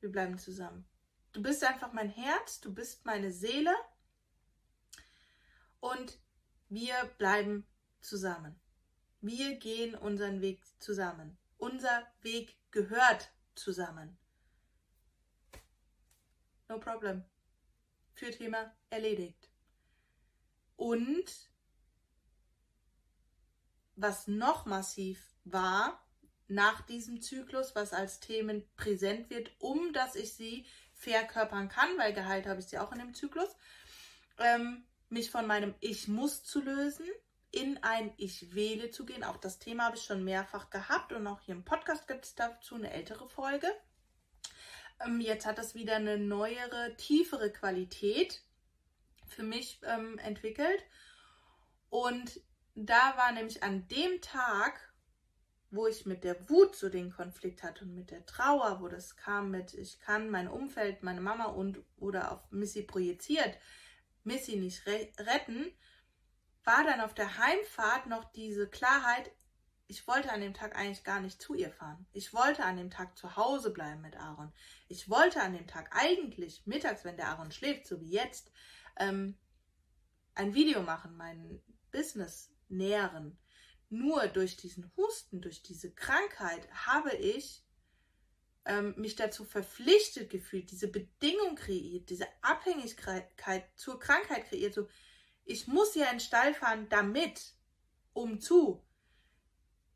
wir bleiben zusammen. Du bist einfach mein Herz, du bist meine Seele und wir bleiben zusammen. Wir gehen unseren Weg zusammen. Unser Weg gehört zusammen. No problem. Für Thema erledigt. Und was noch massiv war nach diesem Zyklus, was als Themen präsent wird, um dass ich sie verkörpern kann, weil Gehalt habe ich sie auch in dem Zyklus, ähm, mich von meinem Ich muss zu lösen, in ein Ich wähle zu gehen. Auch das Thema habe ich schon mehrfach gehabt und auch hier im Podcast gibt es dazu eine ältere Folge. Ähm, jetzt hat das wieder eine neuere, tiefere Qualität für mich ähm, entwickelt. Und da war nämlich an dem Tag, wo ich mit der Wut so den Konflikt hatte und mit der Trauer, wo das kam mit, ich kann mein Umfeld, meine Mama und oder auf Missy projiziert, Missy nicht re retten, war dann auf der Heimfahrt noch diese Klarheit, ich wollte an dem Tag eigentlich gar nicht zu ihr fahren. Ich wollte an dem Tag zu Hause bleiben mit Aaron. Ich wollte an dem Tag eigentlich mittags, wenn der Aaron schläft, so wie jetzt, ähm, ein Video machen, mein Business nähren nur durch diesen Husten, durch diese Krankheit habe ich ähm, mich dazu verpflichtet gefühlt, diese Bedingung kreiert, diese Abhängigkeit zur Krankheit kreiert. So, ich muss ja in den Stall fahren, damit, um zu.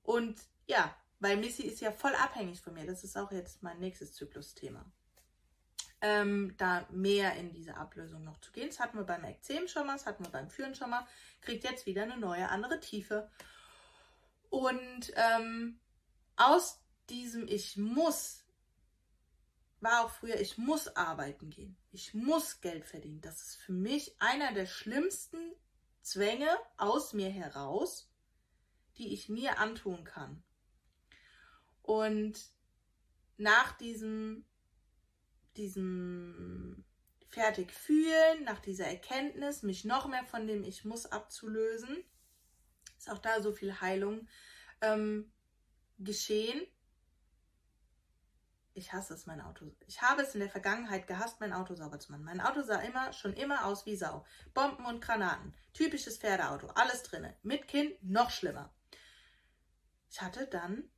Und ja, weil Missy ist ja voll abhängig von mir. Das ist auch jetzt mein nächstes Zyklusthema. Ähm, da mehr in diese Ablösung noch zu gehen. Das hatten wir beim Ekzem schon mal, das hatten wir beim Führen schon mal. Kriegt jetzt wieder eine neue, andere Tiefe. Und ähm, aus diesem Ich muss war auch früher, ich muss arbeiten gehen. Ich muss Geld verdienen. Das ist für mich einer der schlimmsten Zwänge aus mir heraus, die ich mir antun kann. Und nach diesem, diesem fertig fühlen, nach dieser Erkenntnis, mich noch mehr von dem Ich muss abzulösen, ist auch da so viel Heilung ähm, geschehen. Ich hasse es, mein Auto. Ich habe es in der Vergangenheit gehasst, mein Auto sauber zu machen. Mein Auto sah immer, schon immer aus wie Sau. Bomben und Granaten. Typisches Pferdeauto. Alles drinne. Mit Kind noch schlimmer. ich hatte dann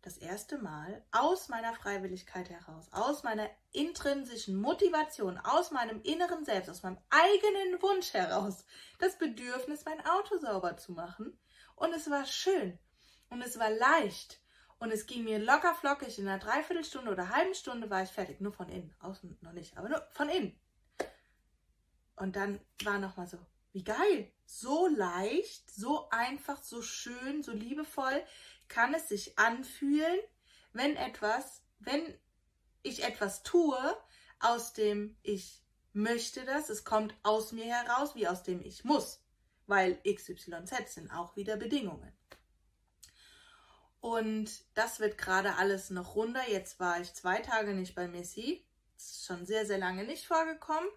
das erste Mal aus meiner Freiwilligkeit heraus, aus meiner intrinsischen Motivation, aus meinem inneren Selbst, aus meinem eigenen Wunsch heraus, das Bedürfnis, mein Auto sauber zu machen. Und es war schön und es war leicht und es ging mir locker flockig. In einer Dreiviertelstunde oder halben Stunde war ich fertig. Nur von innen, außen noch nicht, aber nur von innen. Und dann war nochmal so, wie geil, so leicht, so einfach, so schön, so liebevoll kann es sich anfühlen, wenn etwas, wenn ich etwas tue, aus dem ich möchte das, es kommt aus mir heraus, wie aus dem ich muss, weil XYZ sind auch wieder Bedingungen. Und das wird gerade alles noch runder. Jetzt war ich zwei Tage nicht bei Messi. Das ist schon sehr, sehr lange nicht vorgekommen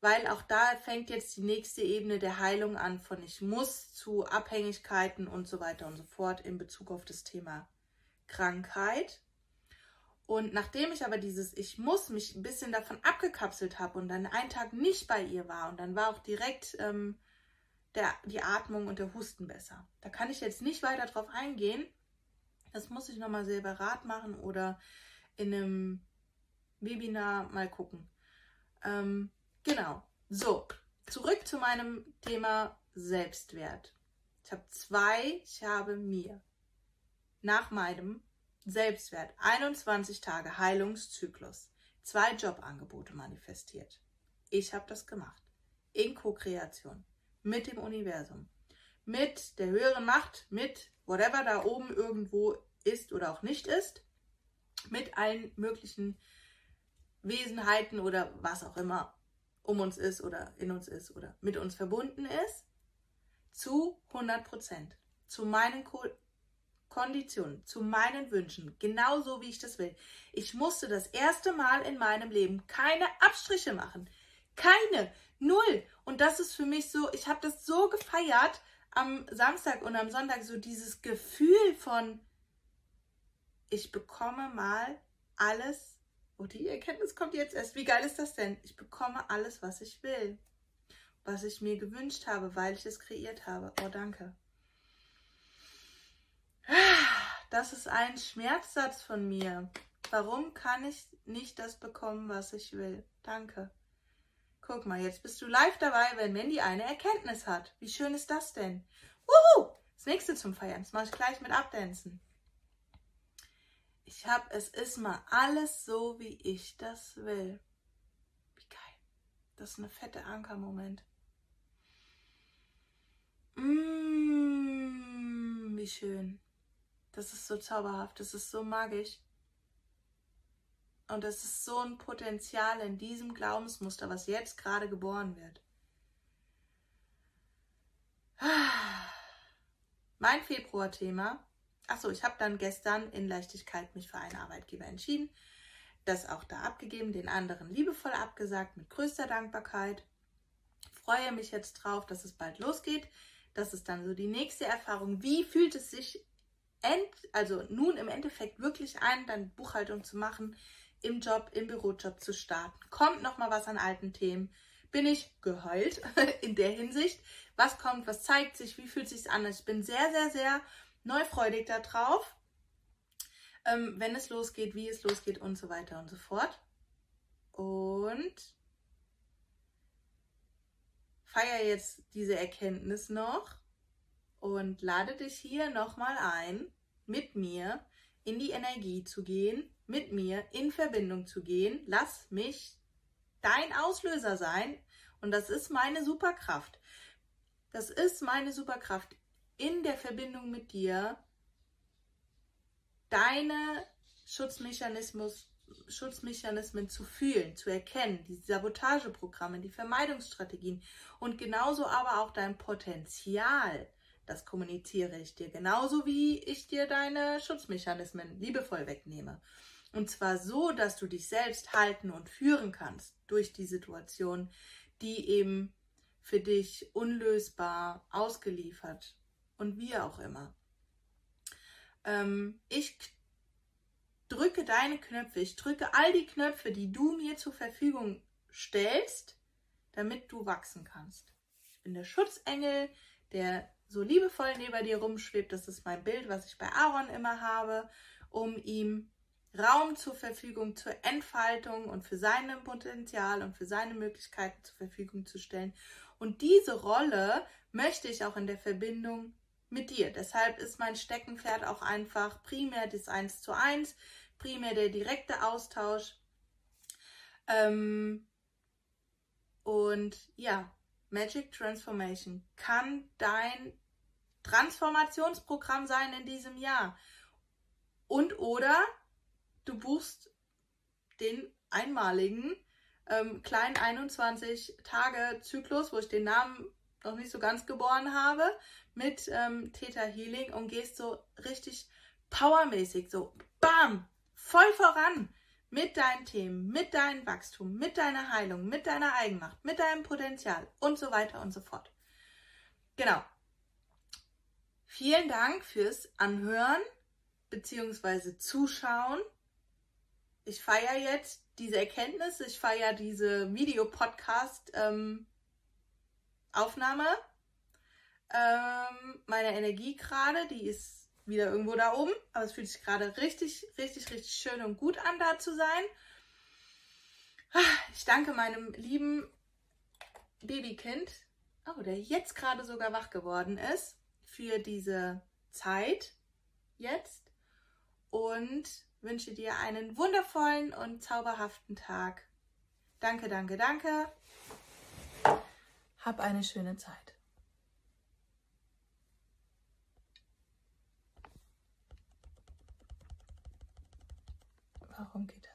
weil auch da fängt jetzt die nächste Ebene der Heilung an von ich muss zu Abhängigkeiten und so weiter und so fort in Bezug auf das Thema Krankheit. Und nachdem ich aber dieses Ich muss mich ein bisschen davon abgekapselt habe und dann einen Tag nicht bei ihr war und dann war auch direkt ähm, der, die Atmung und der Husten besser. Da kann ich jetzt nicht weiter drauf eingehen. Das muss ich nochmal separat machen oder in einem Webinar mal gucken. Ähm, Genau. So, zurück zu meinem Thema Selbstwert. Ich habe zwei, ich habe mir nach meinem Selbstwert 21 Tage Heilungszyklus zwei Jobangebote manifestiert. Ich habe das gemacht. In Co-Kreation. Mit dem Universum. Mit der höheren Macht. Mit whatever da oben irgendwo ist oder auch nicht ist. Mit allen möglichen Wesenheiten oder was auch immer um uns ist oder in uns ist oder mit uns verbunden ist, zu 100 Prozent, zu meinen Ko Konditionen, zu meinen Wünschen, genauso wie ich das will. Ich musste das erste Mal in meinem Leben keine Abstriche machen. Keine, null. Und das ist für mich so, ich habe das so gefeiert am Samstag und am Sonntag, so dieses Gefühl von, ich bekomme mal alles Oh, die Erkenntnis kommt jetzt erst. Wie geil ist das denn? Ich bekomme alles, was ich will. Was ich mir gewünscht habe, weil ich es kreiert habe. Oh, danke. Das ist ein Schmerzsatz von mir. Warum kann ich nicht das bekommen, was ich will? Danke. Guck mal, jetzt bist du live dabei, wenn Mandy eine Erkenntnis hat. Wie schön ist das denn? Wuhu! Das nächste zum Feiern. Das mache ich gleich mit Abdancen. Ich habe, es ist mal alles so, wie ich das will. Wie geil. Das ist eine fette Ankermoment. Mmh, wie schön. Das ist so zauberhaft, das ist so magisch. Und das ist so ein Potenzial in diesem Glaubensmuster, was jetzt gerade geboren wird. Mein Februar-Thema Achso, ich habe dann gestern in Leichtigkeit mich für einen Arbeitgeber entschieden. Das auch da abgegeben, den anderen liebevoll abgesagt, mit größter Dankbarkeit. Freue mich jetzt drauf, dass es bald losgeht. Das ist dann so die nächste Erfahrung. Wie fühlt es sich end, also nun im Endeffekt wirklich ein, dann Buchhaltung zu machen, im Job, im Bürojob zu starten? Kommt noch mal was an alten Themen? Bin ich geheilt in der Hinsicht? Was kommt, was zeigt sich, wie fühlt es sich an? Ich bin sehr, sehr, sehr neufreudig darauf, ähm, wenn es losgeht, wie es losgeht und so weiter und so fort. Und feier jetzt diese Erkenntnis noch und lade dich hier nochmal ein, mit mir in die Energie zu gehen, mit mir in Verbindung zu gehen. Lass mich dein Auslöser sein und das ist meine Superkraft. Das ist meine Superkraft in der Verbindung mit dir deine Schutzmechanismus, Schutzmechanismen zu fühlen, zu erkennen, die Sabotageprogramme, die Vermeidungsstrategien und genauso aber auch dein Potenzial. Das kommuniziere ich dir genauso wie ich dir deine Schutzmechanismen liebevoll wegnehme. Und zwar so, dass du dich selbst halten und führen kannst durch die Situation, die eben für dich unlösbar ausgeliefert und wie auch immer. Ähm, ich drücke deine Knöpfe, ich drücke all die Knöpfe, die du mir zur Verfügung stellst, damit du wachsen kannst. Ich bin der Schutzengel, der so liebevoll neben dir rumschwebt. Das ist mein Bild, was ich bei Aaron immer habe, um ihm Raum zur Verfügung, zur Entfaltung und für sein Potenzial und für seine Möglichkeiten zur Verfügung zu stellen. Und diese Rolle möchte ich auch in der Verbindung mit dir. Deshalb ist mein Steckenpferd auch einfach primär das Eins zu eins, primär der direkte Austausch. Ähm, und ja, Magic Transformation kann dein Transformationsprogramm sein in diesem Jahr. Und oder du buchst den einmaligen ähm, kleinen 21 Tage Zyklus, wo ich den Namen noch nicht so ganz geboren habe, mit ähm, Theta Healing und gehst so richtig powermäßig, so bam, voll voran mit deinen Themen, mit deinem Wachstum, mit deiner Heilung, mit deiner Eigenmacht, mit deinem Potenzial und so weiter und so fort. Genau. Vielen Dank fürs Anhören bzw. Zuschauen. Ich feiere jetzt diese Erkenntnis, ich feiere diese Videopodcast-Aufnahme. Ähm, meine Energie gerade, die ist wieder irgendwo da oben, aber es fühlt sich gerade richtig, richtig, richtig schön und gut an, da zu sein. Ich danke meinem lieben Babykind, oh, der jetzt gerade sogar wach geworden ist, für diese Zeit jetzt und wünsche dir einen wundervollen und zauberhaften Tag. Danke, danke, danke. Hab eine schöne Zeit. Warum geht?